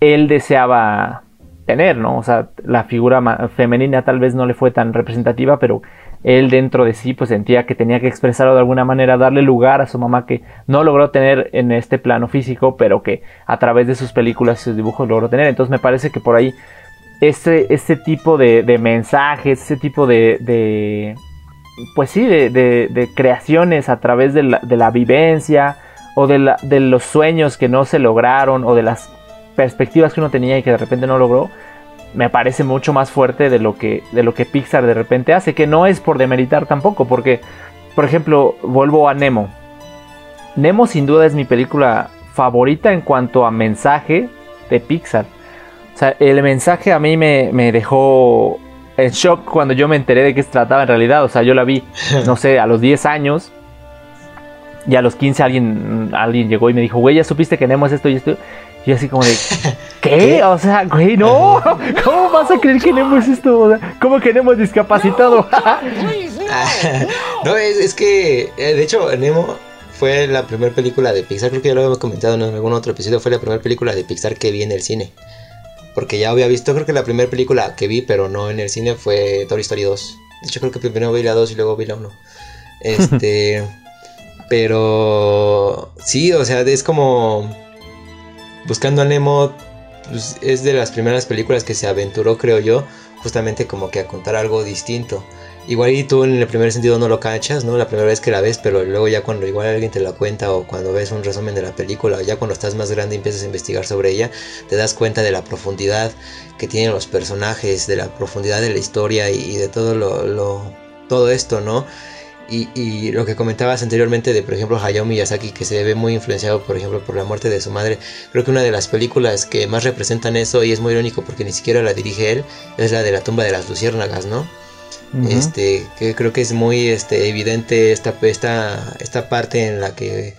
él deseaba tener, ¿no? O sea, la figura femenina tal vez no le fue tan representativa, pero él dentro de sí pues sentía que tenía que expresarlo de alguna manera, darle lugar a su mamá que no logró tener en este plano físico, pero que a través de sus películas y sus dibujos logró tener. Entonces me parece que por ahí este, este tipo de, de mensajes, ese tipo de, de pues sí, de, de, creaciones a través de la, de la vivencia o de, la, de los sueños que no se lograron o de las perspectivas que uno tenía y que de repente no logró, me parece mucho más fuerte de lo que, de lo que Pixar de repente hace, que no es por demeritar tampoco, porque, por ejemplo, vuelvo a Nemo. Nemo sin duda es mi película favorita en cuanto a mensaje de Pixar sea, el mensaje a mí me, dejó en shock cuando yo me enteré de qué se trataba en realidad. O sea, yo la vi, <laughs> no sé, a los 10 años. Y a los 15 alguien, alguien llegó y me dijo, güey, ya supiste que Nemo es esto y esto. Y así como de, <laughs> ¿qué? O sea, güey, no. <laughs> ¿Cómo vas a creer que Nemo es esto? O sea, ¿Cómo que Nemo es discapacitado? no, es, es que, eh, de hecho, Nemo fue la primera película de Pixar, creo que ya lo habíamos comentado en algún otro episodio, fue la primera película de Pixar que vi en el cine. Porque ya había visto, creo que la primera película que vi, pero no en el cine, fue Toy Story 2. De hecho, creo que primero vi la 2 y luego vi la 1. <laughs> Este. pero. Sí, o sea, es como. Buscando a Nemo. Pues, es de las primeras películas que se aventuró, creo yo. Justamente como que a contar algo distinto. Igual y tú en el primer sentido no lo cachas, ¿no? La primera vez que la ves, pero luego ya cuando igual alguien te la cuenta o cuando ves un resumen de la película o ya cuando estás más grande y empiezas a investigar sobre ella, te das cuenta de la profundidad que tienen los personajes, de la profundidad de la historia y, de todo lo, todo esto, ¿no? Y, y, lo que comentabas anteriormente de, por ejemplo, Hayao Miyazaki, que se ve muy influenciado, por ejemplo, por la muerte de su madre, creo que una de las películas que más representan eso, y es muy irónico porque ni siquiera la dirige él, es la de la tumba de las luciérnagas, ¿no? Este, que creo que es muy este, evidente esta, esta, esta parte en la que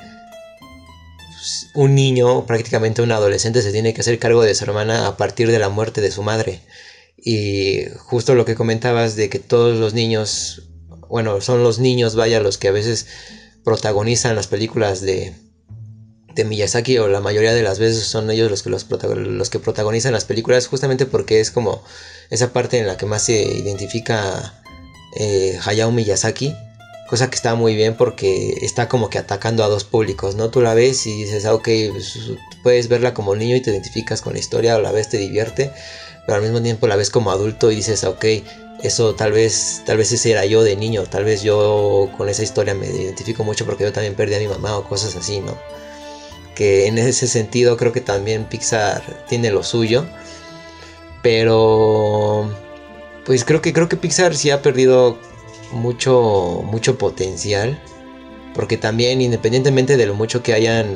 pues, un niño, prácticamente un adolescente, se tiene que hacer cargo de su hermana a partir de la muerte de su madre. Y justo lo que comentabas de que todos los niños, bueno, son los niños, vaya, los que a veces protagonizan las películas de, de Miyazaki o la mayoría de las veces son ellos los que, los, los que protagonizan las películas justamente porque es como esa parte en la que más se identifica eh, Hayao Miyazaki, cosa que está muy bien porque está como que atacando a dos públicos, ¿no? Tú la ves y dices, ah, ok, pues, puedes verla como niño y te identificas con la historia, o la ves te divierte, pero al mismo tiempo la ves como adulto y dices, ok, eso tal vez, tal vez ese era yo de niño, tal vez yo con esa historia me identifico mucho porque yo también perdí a mi mamá o cosas así, ¿no? Que en ese sentido creo que también Pixar tiene lo suyo, pero pues creo que creo que Pixar sí ha perdido mucho mucho potencial porque también independientemente de lo mucho que hayan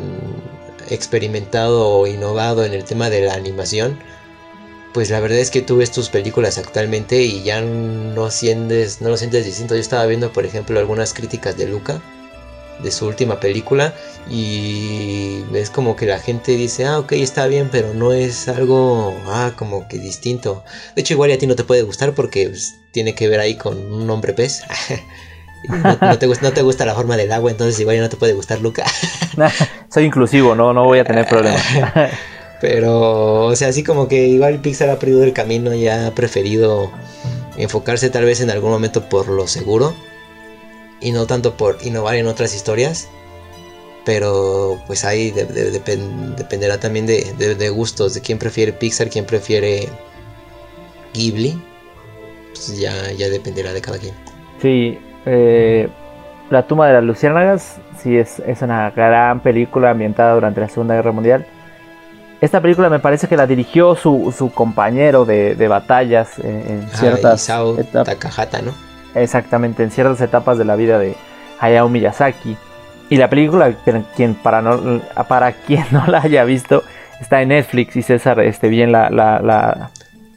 experimentado o innovado en el tema de la animación pues la verdad es que tú ves tus películas actualmente y ya no sientes no lo sientes distinto. Yo estaba viendo por ejemplo algunas críticas de Luca de su última película y es como que la gente dice, ah, ok, está bien, pero no es algo, ah, como que distinto. De hecho, igual a ti no te puede gustar porque pues, tiene que ver ahí con un hombre pez. <laughs> no, te, no, te, gusta la forma del agua, entonces igual ya no te puede gustar Luca. <laughs> Soy inclusivo, no, no voy a tener problemas. <laughs> pero, o sea, así como que igual Pixar ha perdido el camino y ha preferido enfocarse tal vez en algún momento por lo seguro y no tanto por innovar en otras historias. Pero pues ahí dependerá también de, gustos, de quién prefiere Pixar, quién prefiere Ghibli. Pues ya, ya dependerá de cada quien. Sí, eh, La tumba de las luciérnagas, sí es, es una gran película ambientada durante la Segunda Guerra Mundial. Esta película me parece que la dirigió su, su compañero de, de batallas en, ah, ciertas Takahata, ¿no? Exactamente en ciertas etapas de la vida de Hayao Miyazaki. Y la película, quien, para, no, para quien <laughs> no la haya visto, está en Netflix y César este, bien la... la, la,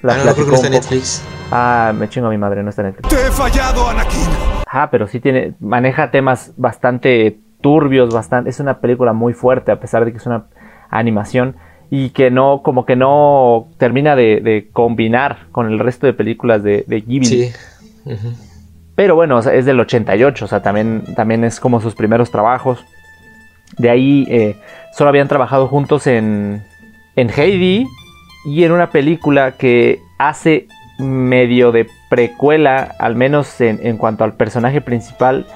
la ah, no, creo que no está en Netflix. Ah, me chingo a mi madre, no está en Netflix. Te he fallado, Anakin. Ah, pero sí tiene, maneja temas bastante turbios, bastante, es una película muy fuerte a pesar de que es una animación y que no, como que no termina de, combinar con el resto de películas de, de Ghibli. Sí. Pero bueno, es del 88, o sea, también, también es como sus primeros trabajos. De ahí eh, solo habían trabajado juntos en, en Heidi y en una película que hace medio de precuela, al menos en, cuanto al personaje principal,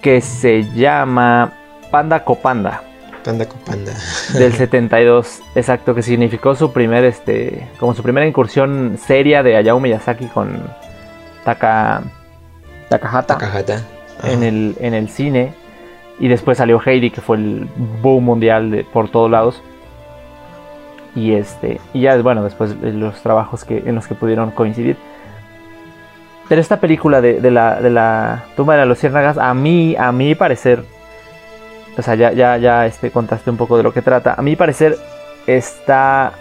que se llama Panda Copanda. Panda Copanda. <laughs> del 72, exacto, que significó su primer, este, como su primera incursión seria de Hayao Miyazaki con Taka, Takahata, En, el, en el cine. Y después salió Heidi, que fue el boom mundial de, por todos lados. Y este. Y ya, bueno, después los trabajos que, en los que pudieron coincidir. Pero esta película de, la, de la tumba de las luciérnagas, a mí, a mi parecer. O sea, ya, ya, ya este, contaste un poco de lo que trata. A mi parecer está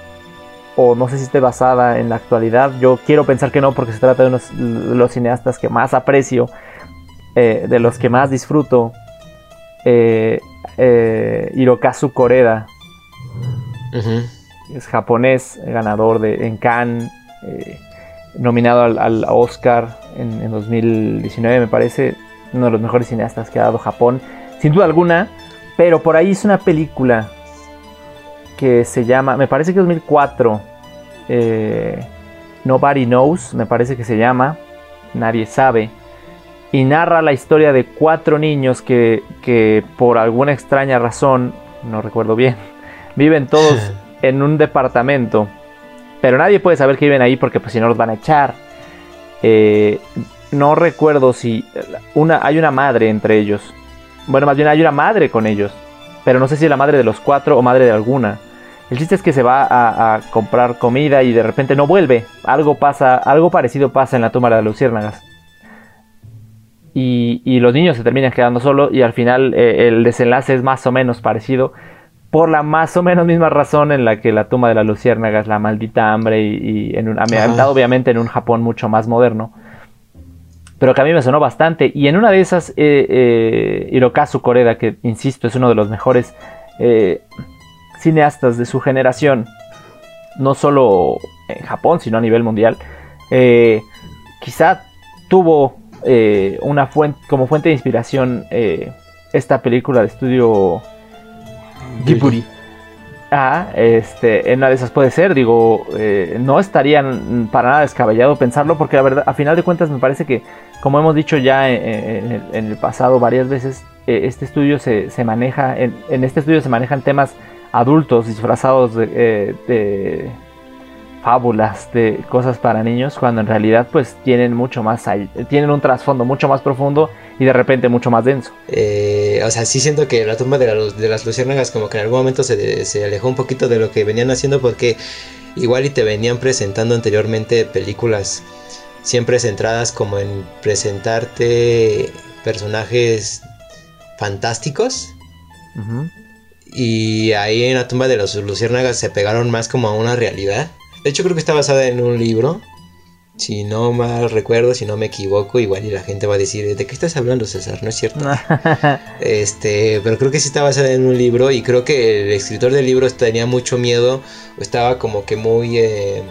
o no sé si esté basada en la actualidad. Yo quiero pensar que no porque se trata de unos de los cineastas que más aprecio, eh, de los que más disfruto. eh, eh, Hirokazu Koreda. Es japonés, ganador de, en Cannes, eh, nominado al, Oscar en, en, 2019, me parece, uno de los mejores cineastas que ha dado Japón, sin duda alguna, pero por ahí es una película que se llama, me parece que 2004, Nobody Knows, me parece que se llama, nadie sabe, y narra la historia de cuatro niños que, que por alguna extraña razón, no recuerdo bien, <laughs> viven todos <laughs> en un departamento, pero nadie puede saber que viven ahí porque pues si no los van a echar. Eh, no recuerdo si una, hay una madre entre ellos. Bueno, más bien hay una madre con ellos, pero no sé si es la madre de los cuatro o madre de alguna. El chiste es que se va a, a, comprar comida y de repente no vuelve. Algo pasa, algo parecido pasa en la tumba de luciérnagas. Y, los niños se terminan quedando solos y al final eh, el desenlace es más o menos parecido por la más o menos misma razón en la que la tumba de las luciérnagas, la maldita hambre y, en un, obviamente en un Japón mucho más moderno, pero que a mí me sonó bastante. Y en una de esas eh, eh, Hirokazu Koreda, que insisto es uno de los mejores eh, cineastas de su generación, no solo en Japón sino a nivel mundial, quizá tuvo eh, una fuente, como fuente de inspiración eh, esta película de estudio Ghibli. Ah, este, en una de esas puede ser, digo, eh, no estarían para nada descabellado pensarlo, porque la verdad, a final de cuentas me parece que, como hemos dicho ya en, el, pasado varias veces, este estudio se, maneja, en, este estudio se manejan temas adultos disfrazados de fábulas de cosas para niños cuando en realidad pues tienen mucho más tienen un trasfondo mucho más profundo y de repente mucho más denso. Eh, o sea sí siento que la tumba de, de las luciérnagas como que en algún momento se, se, alejó un poquito de lo que venían haciendo porque igual y te venían presentando anteriormente películas siempre centradas como en presentarte personajes fantásticos y ahí en la tumba de las luciérnagas se pegaron más como a una realidad de hecho, creo que está basada en un libro. Si no mal recuerdo, si no me equivoco, igual y la gente va a decir, ¿de qué estás hablando, César? No es cierto. <laughs> este, pero creo que sí está basada en un libro y creo que el escritor del libro tenía mucho miedo o estaba como que muy eh,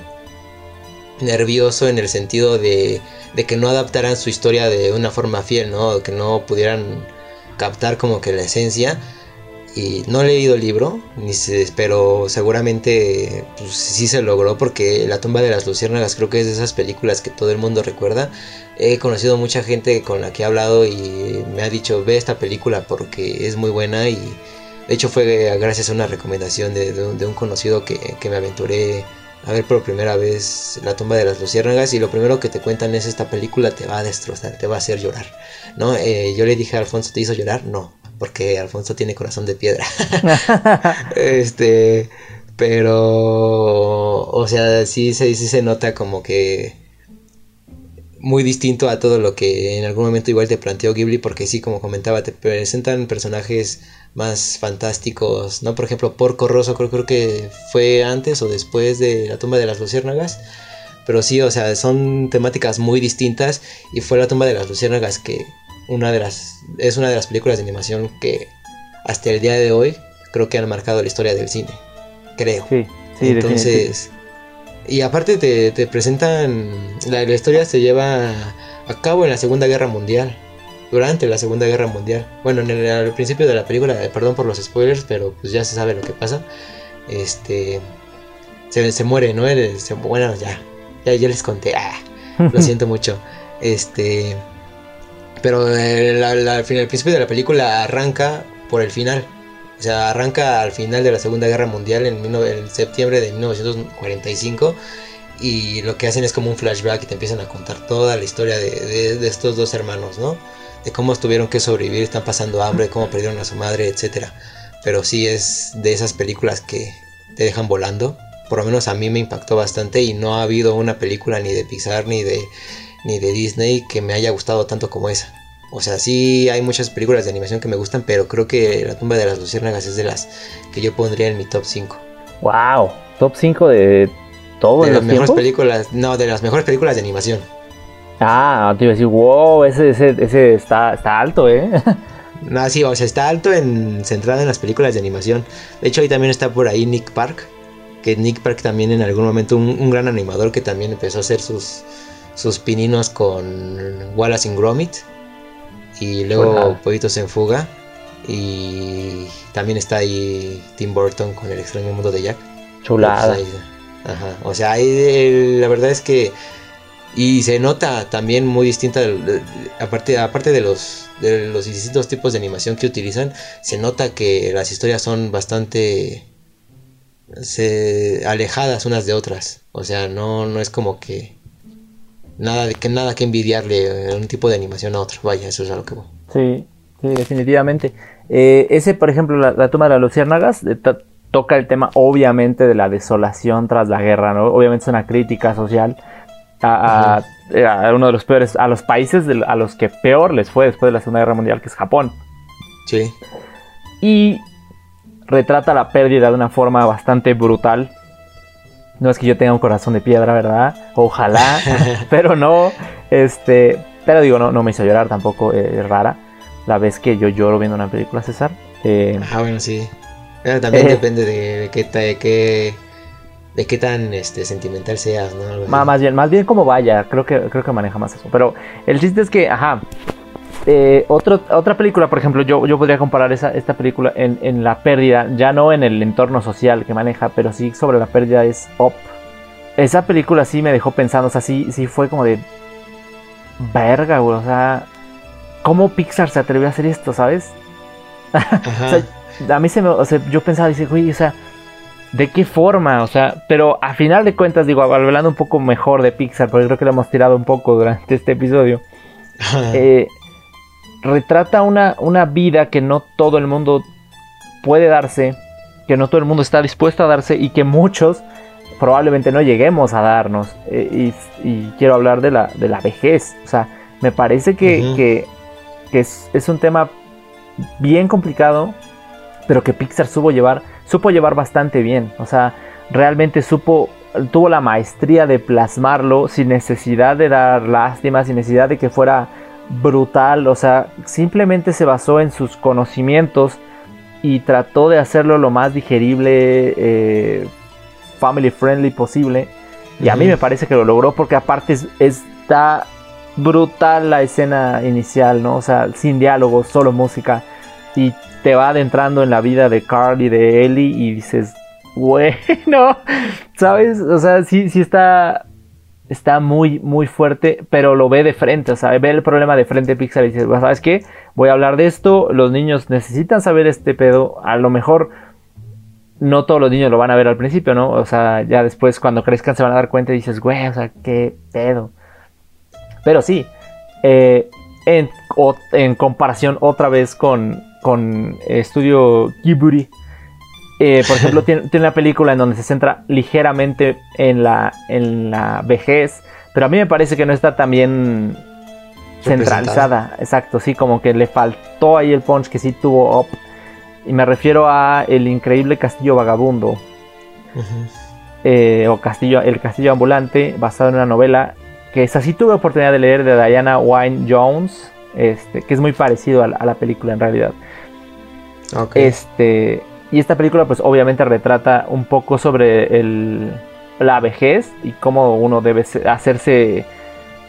nervioso en el sentido de, de que no adaptaran su historia de una forma fiel, ¿no? Que no pudieran captar como que la esencia y no he leído el libro, ni pero seguramente pues, sí se logró porque La tumba de las luciérnagas creo que es de esas películas que todo el mundo recuerda. He conocido mucha gente con la que he hablado y me ha dicho ve esta película porque es muy buena y de hecho fue gracias a una recomendación de, un, conocido que, me aventuré a ver por primera vez La tumba de las luciérnagas y lo primero que te cuentan es esta película te va a destrozar, te va a hacer llorar. ¿no? Eh, yo le dije a Alfonso, ¿te hizo llorar? No porque Alfonso tiene corazón de piedra. <laughs> este, pero, o sea, sí, sí, sí se nota como que muy distinto a todo lo que en algún momento igual te planteó Ghibli, porque sí, como comentaba, te presentan personajes más fantásticos, ¿no? Por ejemplo, Porco Rosso creo, creo que fue antes o después de La tumba de las luciérnagas. Pero sí, o sea, son temáticas muy distintas y fue La tumba de las luciérnagas que, una de las es una de las películas de animación que hasta el día de hoy creo que han marcado la historia del cine creo. Sí, sí entonces y aparte te, te presentan la, historia se lleva a cabo en la segunda guerra mundial durante la segunda guerra mundial. Bueno en el, al principio de la película perdón por los spoilers pero pues ya se sabe lo que pasa. Este se, se muere no bueno ya ya yo les conté ah, lo <laughs> siento mucho. Este pero el, al principio de la película arranca por el final. O sea, arranca al final de la Segunda Guerra Mundial en, el septiembre de 1945 y lo que hacen es como un flashback y te empiezan a contar toda la historia de, estos dos hermanos, ¿no? De cómo tuvieron que sobrevivir, están pasando hambre, cómo perdieron a su madre, etc. Pero sí es de esas películas que te dejan volando. Por lo menos a mí me impactó bastante y no ha habido una película ni de Pixar ni de ni de Disney que me haya gustado tanto como esa. O sea, sí hay muchas películas de animación que me gustan, pero creo que La tumba de las luciérnagas es de las que yo pondría en mi top 5. Wow, top 5 de todo de las mejores películas, no, de las mejores películas de animación. Ah, te iba a decir, wow, ese, ese, ese está, está alto, ¿eh? <laughs> No, sí, o sea, está alto en centrado en las películas de animación. De hecho, ahí también está por ahí Nick Park, que Nick Park también en algún momento un, un gran animador que también empezó a hacer sus sus pininos con Wallace and Gromit y luego. Pollitos en Fuga y también está ahí Tim Burton con El extraño mundo de Jack. Chulada. Pues ahí- ajá. O sea, ahí, la verdad es que y se nota también muy distinta aparte aparte de los de los distintos tipos de animación que utilizan, se nota que las historias son bastante se, alejadas unas de otras. O sea, no no es como que nada de que nada que envidiarle un tipo de animación a otro. Vaya, eso es a lo que voy. Sí, sí, definitivamente. Eh, ese, por ejemplo, la, la tumba de las luciérnagas eh, to- toca el tema, obviamente, de la desolación tras la guerra, ¿no? Obviamente es una crítica social a, a- eh, a uno de los peores, a los países a los que peor les fue después de la Segunda Guerra Mundial, que es Japón. Sí. Y retrata la pérdida de una forma bastante brutal. No es que yo tenga un corazón de piedra, ¿verdad? Ojalá, <laughs> pero no. Este, pero digo, no, no me hizo llorar tampoco, eh, es rara. La vez que yo lloro viendo una película, César. Eh, Ah, bueno, sí. Pero también Eh. depende de, de qué de qué de qué tan este sentimental seas, ¿no? Más bien, más bien como vaya, creo que, creo que maneja más eso. Pero el chiste es que, ajá. Eh, otro- otra película, por ejemplo, yo, yo podría comparar esa, esta película en, en la pérdida, ya no en el entorno social que maneja, pero sí sobre la pérdida es Up. Esa película sí me dejó pensando, o sea, sí, sí fue como de. Verga, güey, o sea. ¿Cómo Pixar se atrevió a hacer esto, sabes? <laughs> O sea, a mí se me, o sea, yo pensaba, dice, güey, o sea, ¿de qué forma? O sea, pero a final de cuentas, digo, hablando un poco mejor de Pixar, porque creo que lo hemos tirado un poco durante este episodio, eh, retrata una, una vida que no todo el mundo puede darse, que no todo el mundo está dispuesto a darse y que muchos probablemente no lleguemos a darnos. Eh, y, y quiero hablar de la, de la vejez. O sea, me parece que, que, que es, es un tema bien complicado, pero que Pixar supo llevar, supo llevar bastante bien. O sea, realmente supo, tuvo la maestría de plasmarlo sin necesidad de dar lástima, sin necesidad de que fuera brutal. O sea, simplemente se basó en sus conocimientos y trató de hacerlo lo más digerible, eh, family friendly posible. Y a mí me parece que lo logró porque aparte es- está brutal la escena inicial, ¿no? O sea, sin diálogos, solo música. Y te va adentrando en la vida de Carl y de Ellie y dices, bueno, <laughs> ¿sabes? O sea, sí, sí está, está muy, muy fuerte, pero lo ve de frente, o sea, ve el problema de frente Pixar y dices, "Bueno, ¿sabes qué? Voy a hablar de esto, los niños necesitan saber este pedo, a lo mejor no todos los niños lo van a ver al principio, ¿no? O sea, ya después cuando crezcan se van a dar cuenta y dices, güey, o sea, qué pedo. Pero sí, eh, en, en comparación otra vez con, con Estudio Ghibli, eh, por <laughs> ejemplo, tiene, tiene una película en donde se centra ligeramente en la, en la vejez, pero a mí me parece que no está tan bien centralizada. Exacto, sí, como que le faltó ahí el punch que sí tuvo Up. Y me refiero a El Increíble Castillo Vagabundo, eh, o Castillo, El Castillo Ambulante, basado en una novela que esa sí tuve oportunidad de leer de Diana Wynne Jones, este, que es muy parecido a la- a la película en realidad. Ok. Este, y esta película pues obviamente retrata un poco sobre el, la vejez y cómo uno debe se- hacerse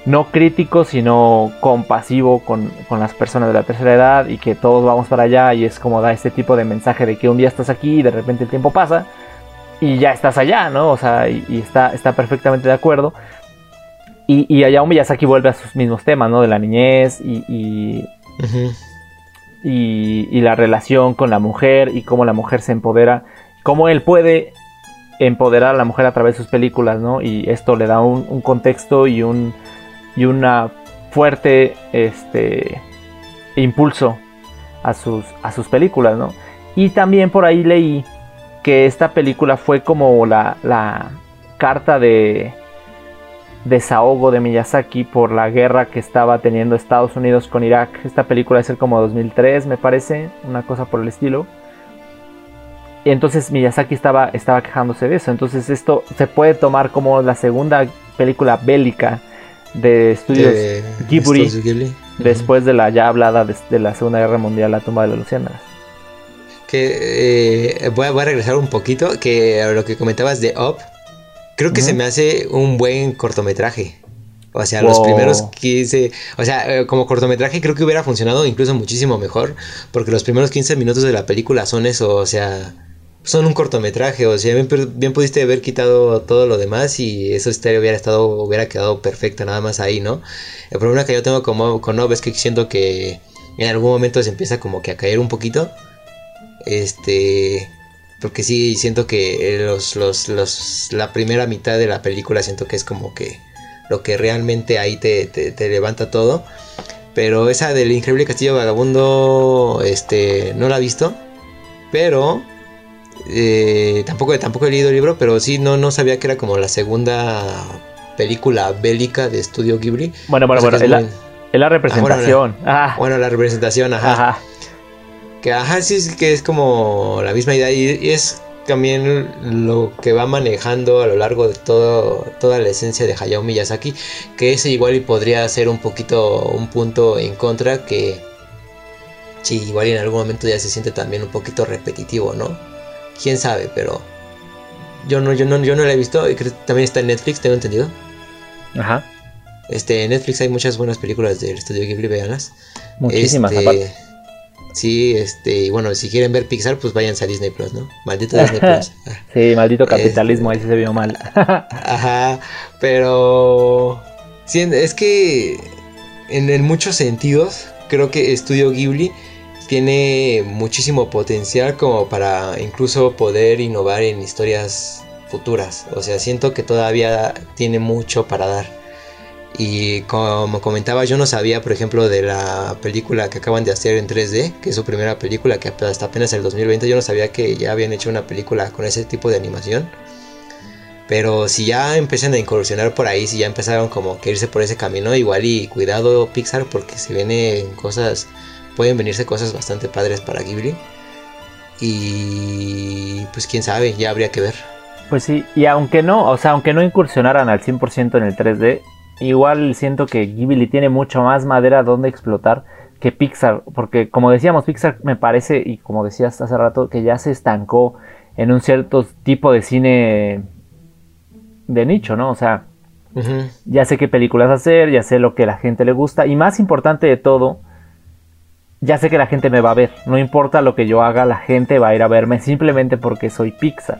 no crítico sino compasivo con, las personas de la tercera edad y que todos vamos para allá y es como da este tipo de mensaje de que un día estás aquí y de repente el tiempo pasa y ya estás allá, ¿no? O sea, y, está, está perfectamente de acuerdo. Y, y Hayao Miyazaki vuelve a sus mismos temas, ¿no? De la niñez y-. y, la relación con la mujer y cómo la mujer se empodera, cómo él puede empoderar a la mujer a través de sus películas, ¿no? Y esto le da un, un contexto y un y una fuerte este impulso a sus a sus películas, ¿no? Y también por ahí leí que esta película fue como la, la carta de desahogo de Miyazaki por la guerra que estaba teniendo Estados Unidos con Irak. Esta película es el como 2003, me parece, una cosa por el estilo. Y entonces Miyazaki estaba, estaba quejándose de eso. Entonces esto se puede tomar como la segunda película bélica de estudios De Ghibli, después de la ya hablada de, de la Segunda Guerra Mundial, la tumba de las luciérnagas. Que eh, voy, a, voy a regresar un poquito, que a lo que comentabas de Up, creo que se me hace un buen cortometraje. O sea, los primeros 15, o sea, eh, como cortometraje creo que hubiera funcionado incluso muchísimo mejor, porque los primeros 15 minutos de la película son eso, o sea, son un cortometraje, o sea, bien, bien pudiste haber quitado todo lo demás y esa historia hubiera estado, hubiera quedado perfecta nada más ahí, ¿no? El problema que yo tengo como, con Up es que siento que en algún momento se empieza como que a caer un poquito. Este. Porque sí, siento que los, los, los, la primera mitad de la película siento que es como que lo que realmente ahí te, te, te levanta todo. Pero esa del increíble castillo vagabundo, este, no la he visto. Pero eh, tampoco, tampoco he leído el libro, pero sí, no, no sabía que era como la segunda película bélica de Estudio Ghibli. Bueno, bueno, O sea, bueno, es la, es la representación. Ah, Bueno, la representación, ajá. ajá. Que ajá, sí, es que es como la misma idea y, y es también lo que va manejando a lo largo de todo, toda la esencia de Hayao Miyazaki, que ese igual y podría ser un poquito un punto en contra que sí, igual y en algún momento ya se siente también un poquito repetitivo, ¿no? Quién sabe, pero yo no, yo no, yo no la he visto y creo que también está en Netflix, tengo entendido. Ajá. Este, en Netflix hay muchas buenas películas del estudio Ghibli, véanlas. Muchísimas Este. Sí, este, y bueno, si quieren ver Pixar, pues váyanse a Disney Plus, ¿no? Maldito Disney <laughs> Plus. Sí, maldito capitalismo, Este- ahí sí se vio mal. <laughs> Ajá, pero sí, es que en, en muchos sentidos creo que Estudio Ghibli tiene muchísimo potencial como para incluso poder innovar en historias futuras. O sea, siento que todavía tiene mucho para dar. Y como comentaba, yo no sabía, por ejemplo, de la película que acaban de hacer en 3D, que es su primera película, que hasta apenas el 2020, yo no sabía que ya habían hecho una película con ese tipo de animación. Pero si ya empiezan a incursionar por ahí, si ya empezaron como que irse por ese camino, igual y cuidado Pixar porque se vienen cosas, pueden venirse cosas bastante padres para Ghibli. Y pues quién sabe, ya habría que ver. Pues sí, y aunque no, o sea, aunque no incursionaran al 100% en el 3D, igual siento que Ghibli tiene mucho más madera donde explotar que Pixar, porque como decíamos, Pixar me parece, y como decías hace rato, que ya se estancó en un cierto tipo de cine de nicho, ¿no? O sea, ya sé qué películas hacer, ya sé lo que a la gente le gusta, y más importante de todo, ya sé que la gente me va a ver, no importa lo que yo haga, la gente va a ir a verme simplemente porque soy Pixar.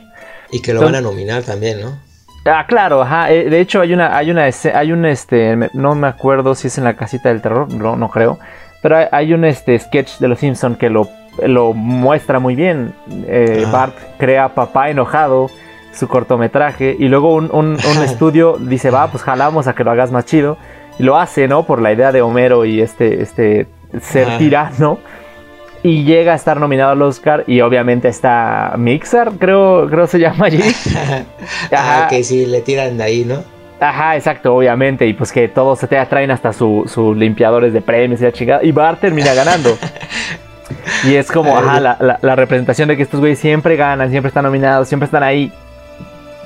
Y que lo van a nominar también, ¿no? Ah, claro, ajá. eh, De hecho, hay una, hay una, hay un, este, no me acuerdo si es en la casita del terror, no, no creo. Pero hay, hay un, este, sketch de los Simpson que lo, lo muestra muy bien. Eh, Ah. Bart crea papá enojado, su cortometraje, y luego un, un- un <laughs> estudio dice, va, pues jalamos a que lo hagas más chido. Y lo hace, ¿no? Por la idea de Homero y este, este, ser Ajá. tirano. Y llega a estar nominado al Oscar y obviamente está Mixar, creo, creo se llama allí. <laughs> ah, Ajá. que sí, le tiran de ahí, ¿no? Ajá, exacto, obviamente. Y pues que todos se te atraen hasta sus su limpiadores de premios y la chingada. Y Bart termina <laughs> ganando. y es como, ajá, la, la- la representación de que estos güeyes siempre ganan, siempre están nominados, siempre están ahí.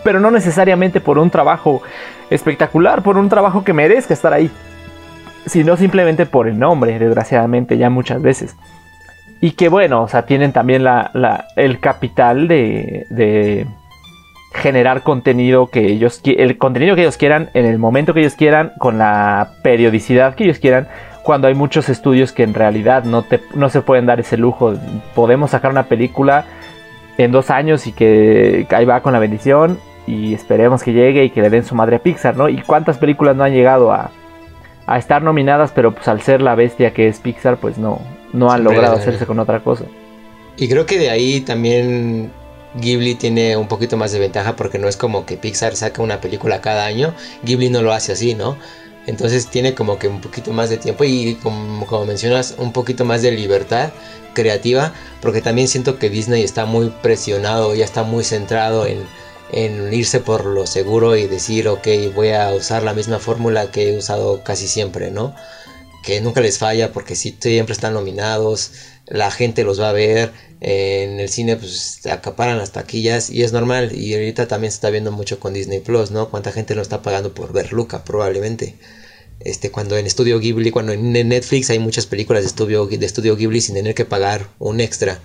Pero no necesariamente por un trabajo espectacular, por un trabajo que merezca estar ahí. Sino simplemente por el nombre, desgraciadamente, ya muchas veces. Y que bueno, o sea, tienen también la, el capital de, de generar contenido que ellos el contenido que ellos quieran en el momento que ellos quieran con la periodicidad que ellos quieran cuando hay muchos estudios que en realidad no te no se pueden dar ese lujo. Podemos sacar una película en dos años y que ahí va con la bendición y esperemos que llegue y que le den su madre a Pixar no y cuántas películas no han llegado a a estar nominadas pero pues al ser la bestia que es Pixar pues no no han Siempre logrado hacerse con otra cosa Y creo que de ahí también Ghibli tiene un poquito más de ventaja porque no es como que Pixar saca una película cada año. Ghibli no lo hace así, ¿no? Entonces tiene como que un poquito más de tiempo y como, como mencionas, un poquito más de libertad creativa. Porque también siento que Disney está muy presionado, ya está muy centrado en, en irse por lo seguro y decir, ok, voy a usar la misma fórmula que he usado casi siempre, ¿no? Que nunca les falla porque si siempre están nominados, la gente los va a ver, en el cine pues acaparan las taquillas y es normal y ahorita también se está viendo mucho con Disney Plus, ¿no? Cuánta gente no está pagando por ver Luca probablemente. Este, cuando en Estudio Ghibli, cuando en Netflix hay muchas películas de Estudio, de Estudio Ghibli sin tener que pagar un extra.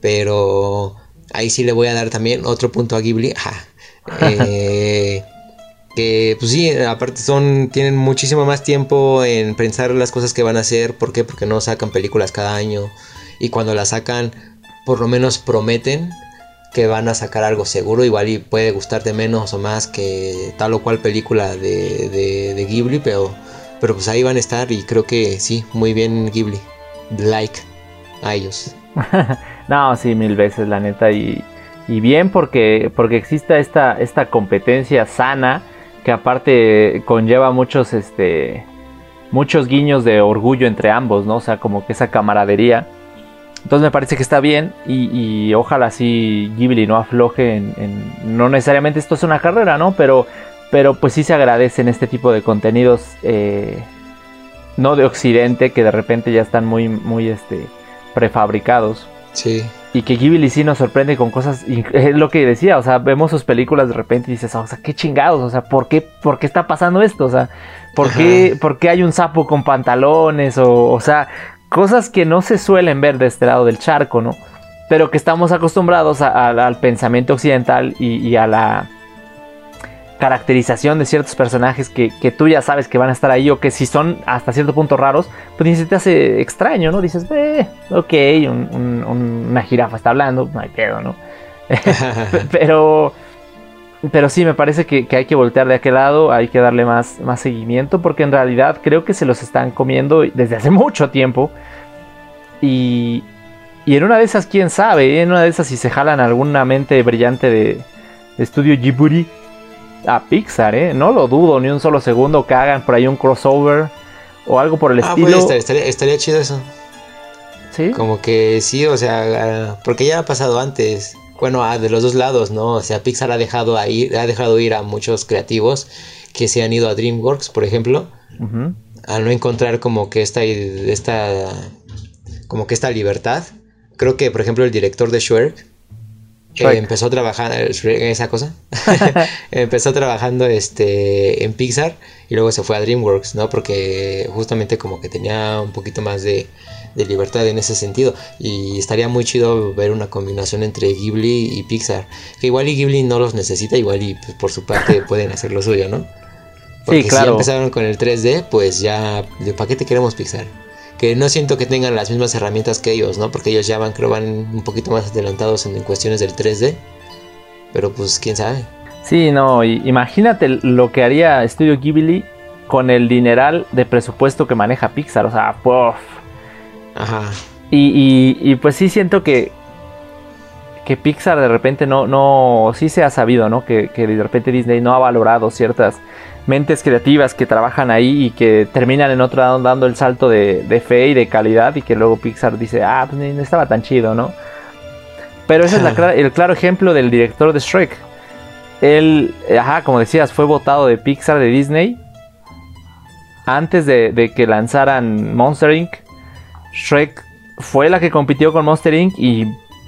Pero ahí sí le voy a dar también otro punto a Ghibli. <laughs> Eh, que pues sí, aparte son tienen muchísimo más tiempo en pensar las cosas que van a hacer, ¿por qué? Porque no sacan películas cada año. Y cuando las sacan por lo menos prometen que van a sacar algo seguro, igual y puede gustarte menos o más que tal o cual película de, de, Ghibli, pero, pero pues ahí van a estar. Y creo que sí, muy bien Ghibli, like a ellos. <laughs> no, sí, mil veces la neta. Y, y bien porque, porque exista esta, esta competencia sana que aparte conlleva muchos, este, muchos guiños de orgullo entre ambos, ¿no? O sea, como que esa camaradería. Entonces me parece que está bien y, ojalá así Ghibli no afloje en, no necesariamente esto es una carrera, ¿no? Pero, pero pues sí se agradecen este tipo de contenidos, eh, no de Occidente, que de repente ya están muy, muy, este, prefabricados. Sí. Y que Ghibli sí nos sorprende con cosas, <laughs> es lo que decía, o sea, vemos sus películas de repente y dices, o sea, qué chingados, o sea, ¿por qué, por qué está pasando esto? O sea, ¿por qué, ¿por qué hay un sapo con pantalones? O, o sea, cosas que no se suelen ver de este lado del charco, ¿no? Pero que estamos acostumbrados al pensamiento occidental y a la caracterización de ciertos personajes que, tú ya sabes que van a estar ahí o que si son hasta cierto punto raros, pues ni se te hace extraño, ¿no? Dices, eh, ok, una jirafa está hablando, no hay pedo, ¿no? <laughs> <laughs> pero, pero sí, me parece que, hay que voltear de aquel lado, hay que darle más, más seguimiento, porque en realidad creo que se los están comiendo desde hace mucho tiempo. Y, y en una de esas, quién sabe, en una de esas si se jalan alguna mente brillante de, de estudio Ghibli a Pixar, ¿eh? No lo dudo ni un solo segundo que hagan por ahí un crossover o algo por el ah, estilo. Pues estaría, chido eso. Sí. Como que sí, o sea, porque ya ha pasado antes. Bueno, ah, de los dos lados, ¿no? O sea, Pixar ha dejado, ha dejado ir a muchos creativos que se han ido a DreamWorks, por ejemplo, al no encontrar como que esta, esta, como que esta libertad. Creo que, por ejemplo, el director de Shrek empezó trabajando esa cosa. <laughs> <laughs> Empezó trabajando este en Pixar y luego se fue a DreamWorks no porque justamente como que tenía un poquito más de, libertad en ese sentido. Y estaría muy chido ver una combinación entre Ghibli y Pixar. Que igual y Ghibli no los necesita igual y pues, por su parte <laughs> pueden hacer lo suyo no porque si ya empezaron con el 3D pues ya de para qué te queremos Pixar que no siento que tengan las mismas herramientas que ellos, ¿no? Porque ellos ya van, creo, van un poquito más adelantados en, cuestiones del 3D. Pero pues, quién sabe. Sí, no, imagínate lo que haría Studio Ghibli con el dineral de presupuesto que maneja Pixar, o sea, puff. Ajá. Y, y, pues sí siento que, que Pixar de repente no, no, sí se ha sabido, ¿no? Que, que de repente Disney no ha valorado ciertas mentes creativas que trabajan ahí y que terminan en otro lado dando el salto de, fe y de calidad y que luego Pixar dice, ah, pues no estaba tan chido, ¿no? Pero ese es <laughs> el claro ejemplo del director de Shrek. Él, ajá, como decías, fue votado de Pixar, de Disney, antes de, de que lanzaran Monster Inc. Shrek fue la que compitió con Monster Inc. y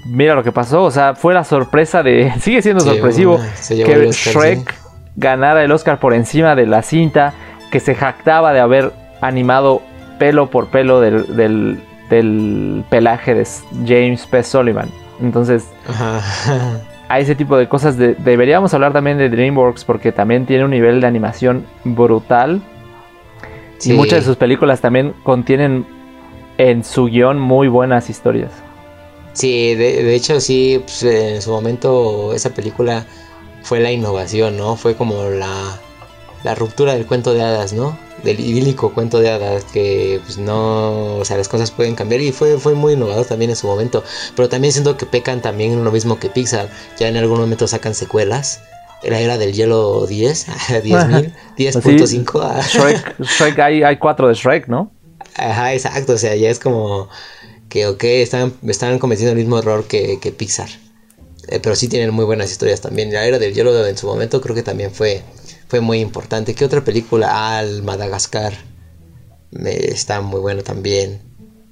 mira lo que pasó, o sea, fue la sorpresa de, <laughs> sigue siendo sorpresivo que Shrek ganara el Oscar por encima de la cinta que se jactaba de haber animado pelo por pelo del, pelaje de James P. Sullivan. Entonces, <laughs> a ese tipo de cosas deberíamos hablar también de DreamWorks porque también tiene un nivel de animación brutal. Y muchas de sus películas también contienen en su guion muy buenas historias. Sí, de, hecho sí, pues, en su momento esa película fue la innovación, ¿no? Fue como la, la ruptura del cuento de hadas, ¿no? Del idílico cuento de hadas que pues no, o sea, las cosas pueden cambiar y fue, fue muy innovador también en su momento, pero también siento que pecan también lo mismo que Pixar, ya en algún momento sacan secuelas. La era del hielo 10, 10.000, 10.5. Shrek, Shrek hay, hay cuatro de Shrek, ¿no? Ajá, exacto, o sea, ya es como que, ok, están, están cometiendo el mismo error que, que Pixar. Eh, pero sí tienen muy buenas historias también. La era del hielo en su momento creo que también fue, fue muy importante. ¿Qué otra película? Al Madagascar. está muy bueno también.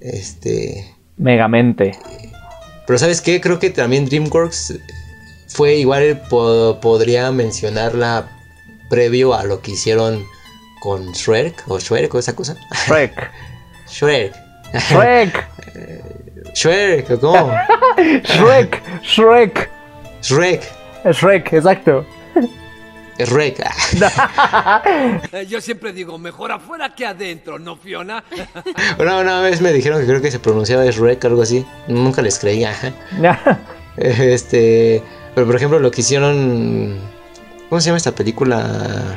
Este. Megamente. Pero ¿sabes qué? Creo que también DreamWorks fue igual, podría mencionarla previo a lo que hicieron con Shrek o Shrek o esa cosa. Shrek. <laughs> Shrek. Shrek. <laughs> Shrek, ¿o ¿cómo? <laughs> Shrek. Shrek. Shrek. Shrek, exacto. Shrek. <laughs> Eh, Yo siempre digo, mejor afuera que adentro, ¿no, Fiona? Una, una vez me dijeron que creo que se pronunciaba Shrek, algo así. Nunca les creía. Este, pero por ejemplo lo que hicieron, ¿cómo se llama esta película?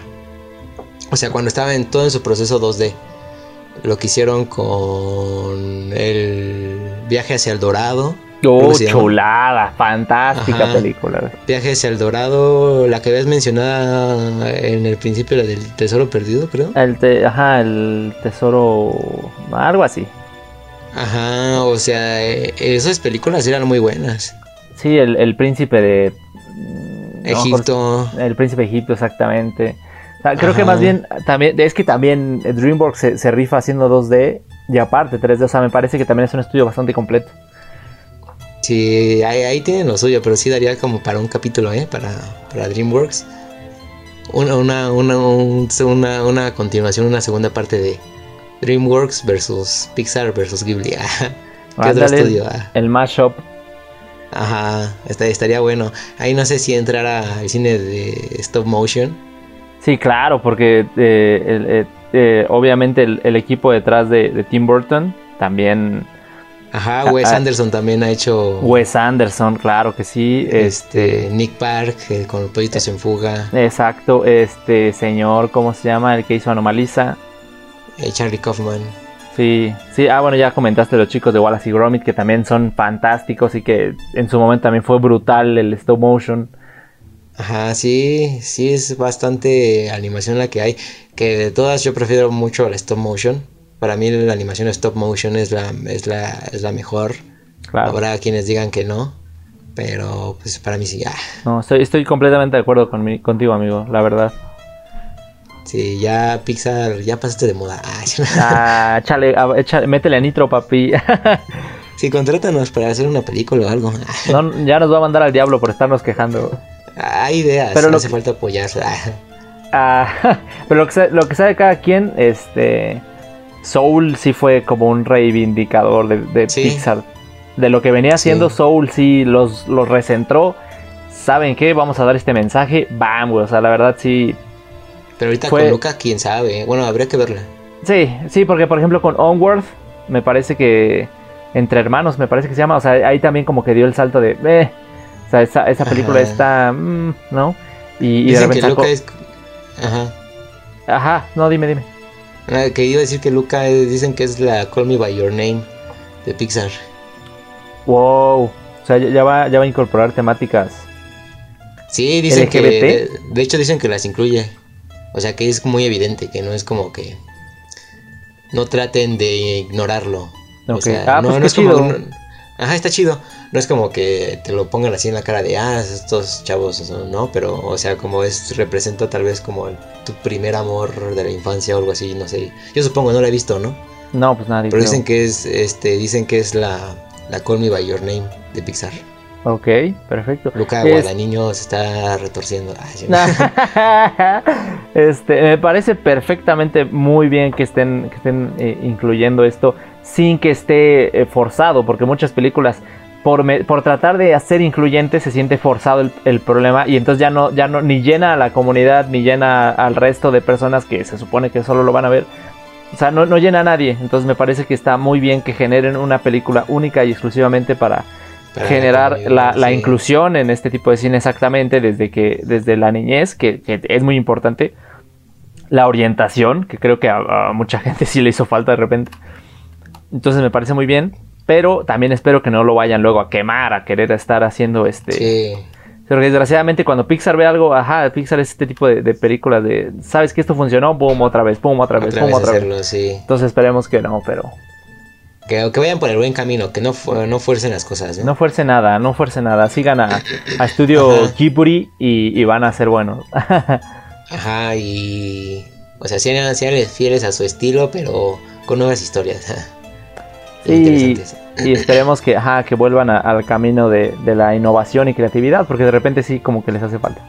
O sea, cuando estaba en todo en su proceso 2D, lo que hicieron con el viaje hacia el Dorado. Oh, chulada, fantástica Ajá. película. Viaje hacia el Dorado, la que habías mencionado en el principio, la del tesoro perdido, creo. El te- ajá, el tesoro, algo así. Ajá, o sea, eh, esas películas eran muy buenas. Sí, el, el príncipe de no Egipto. el príncipe de Egipto, exactamente. O sea, creo que más bien, también, es que también DreamWorks se, se rifa haciendo 2D y aparte 3D. O sea, me parece que también es un estudio bastante completo. Sí, ahí, ahí tienen lo suyo, pero sí daría como para un capítulo, ¿eh? Para, para DreamWorks. Una, una, una, un- una, una continuación, una segunda parte de DreamWorks versus Pixar versus Ghibli. <laughs> ¿Qué otro estudio? Ah, El mashup. Ajá, esta- estaría bueno. Ahí no sé si entrara al cine de stop motion. Sí, claro, porque eh, eh, eh, obviamente el, el equipo detrás de, de Tim Burton también. Ajá, Wes Ah. Anderson también ha hecho Wes Anderson, claro que sí. este Nick Park con Pollitos en Fuga, Exacto, este señor, ¿cómo se llama? El que hizo Anomalisa. eh, Charlie Kaufman. Sí, sí, ah, bueno, ya comentaste los chicos de Wallace y Gromit que también son fantásticos y que en su momento también fue brutal el stop motion. Ajá, sí, sí es bastante animación la que hay. Que de todas yo prefiero mucho la stop motion. Para mí la animación stop motion es la, es la, es la mejor. Claro. Habrá quienes digan que no. Pero pues para mí sí. ah, No, estoy, estoy completamente de acuerdo con mi- contigo, amigo, la verdad. sí, ya Pixar, ya pasaste de moda. Ah, sí. Échale, <laughs> ah, échale, métele a nitro, papi. Sí, contrátanos para hacer una película o algo. No, ya nos va a mandar al diablo por estarnos quejando. Hay ideas, Pero no lo hace que- falta apoyar. <laughs> Ah, <laughs> pero lo que, sa- lo que sabe cada quien, este. Soul sí fue como un reivindicador de, de Sí. Pixar. De lo que venía haciendo Sí. Soul, sí los, los recentró. ¿Saben qué? Vamos a dar este mensaje. Bam, güey. O sea, la verdad sí. Pero ahorita Fue- con Luca, quién sabe. Bueno, habría que verla. Sí, sí, porque por ejemplo con Onward, me parece que. Entre hermanos, me parece que se llama. O sea, ahí también como que dio el salto de. Eh, o sea, esa, esa película Ajá. está. mm, ¿No? Y, y de Dicen que repente. sacó- Luca es. Ajá. Ajá, no, dime, dime. Ah, Que iba a decir que Luca es- dicen que es la Call Me By Your Name de Pixar. Wow. O sea, ya va, ya va a incorporar temáticas. Sí, dicen que. De, de hecho, dicen que las incluye. O sea, que es muy evidente, que no es como que. No traten de ignorarlo. O Ok. sea, Ah, no, pues no es como. chido. Ajá, está chido. No es como que te lo pongan así en la cara de, ah, estos chavos, eso, no, pero, o sea, como es, representa tal vez como el- tu primer amor de la infancia o algo así, no sé. Yo supongo, no lo he visto, ¿no? No, pues nadie. Pero creo. dicen que es, este, dicen que es la, la Call Me By Your Name de Pixar. Ok, perfecto. Luca Es- se está retorciendo. Ay, <laughs> este, me parece perfectamente muy bien que estén, que estén eh, incluyendo esto sin que esté eh, forzado, porque muchas películas por, me- por tratar de hacer incluyente se siente forzado el, el problema y entonces ya no, ya no ni llena a la comunidad ni llena al resto de personas que se supone que solo lo van a ver. O sea, no, no llena a nadie. Entonces me parece que está muy bien que generen una película única y exclusivamente para, generar la, la sí. inclusión en este tipo de cine exactamente desde que desde la niñez que, que es muy importante la orientación que creo que a, a mucha <laughs> gente sí le hizo falta de repente entonces me parece muy bien pero también espero que no lo vayan luego a quemar a querer estar haciendo este Sí. porque desgraciadamente cuando Pixar ve algo ajá Pixar es este tipo de, de películas de sabes que esto funcionó boom otra vez boom otra vez Otra boom vez otra vez sí. entonces esperemos que no pero Que, que vayan por el buen camino, que no, no fuercen las cosas, ¿no? No fuerce nada, no fuerce nada. Sigan a, a Estudio. Ghibli y, y van a ser buenos. <laughs> Ajá, y... O sea, sean, sean fieles a su estilo, pero con nuevas historias. <laughs> y, esperemos que, ajá, que vuelvan a- al camino de, de la innovación y creatividad, porque de repente sí como que les hace falta.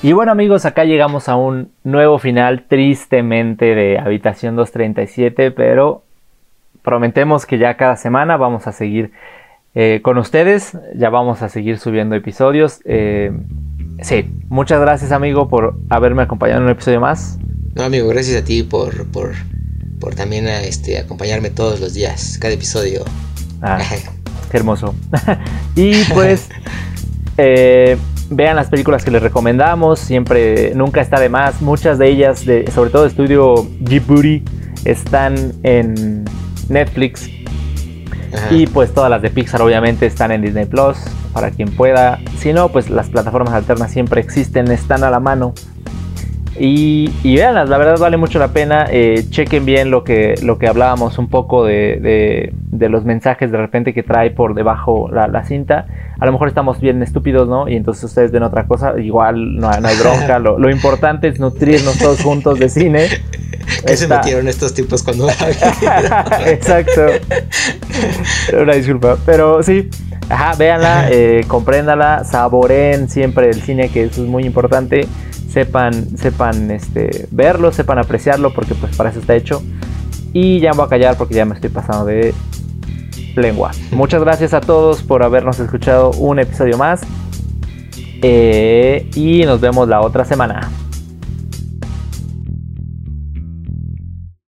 Y bueno amigos, acá llegamos a un nuevo final tristemente de Habitación 237, pero prometemos que ya cada semana vamos a seguir eh, con ustedes, ya vamos a seguir subiendo episodios. Eh, sí, muchas gracias amigo por haberme acompañado en un episodio más. No amigo, gracias a ti por, por, por también este, acompañarme todos los días, cada episodio. Ah, <laughs> qué hermoso. <laughs> y pues... <laughs> Eh, vean las películas que les recomendamos, siempre, nunca está de más. Muchas de ellas, de, sobre todo de estudio Ghibli, están en Netflix. Y pues todas las de Pixar obviamente están en Disney Plus, para quien pueda. Si no, pues las plataformas alternas siempre existen, están a la mano. Y, y veanlas, la verdad vale mucho la pena. Eh, chequen bien lo que, lo que hablábamos un poco de, de, los mensajes de repente que trae por debajo la, la, cinta. A lo mejor estamos bien estúpidos, ¿no? Y entonces ustedes ven otra cosa. Igual no, hay bronca. <laughs> Lo, lo, importante es nutrirnos todos juntos de cine. ¿Qué se metieron estos tipos cuando <laughs> Exacto. Una disculpa. Pero sí. Ajá, véanla, <laughs> eh, compréndala, saboreen siempre el cine, que eso es muy importante sepan, sepan este, verlo, sepan apreciarlo, porque pues para eso está hecho. Y ya me voy a callar porque ya me estoy pasando de lengua. Muchas gracias a todos por habernos escuchado un episodio más. Eh, y nos vemos la otra semana.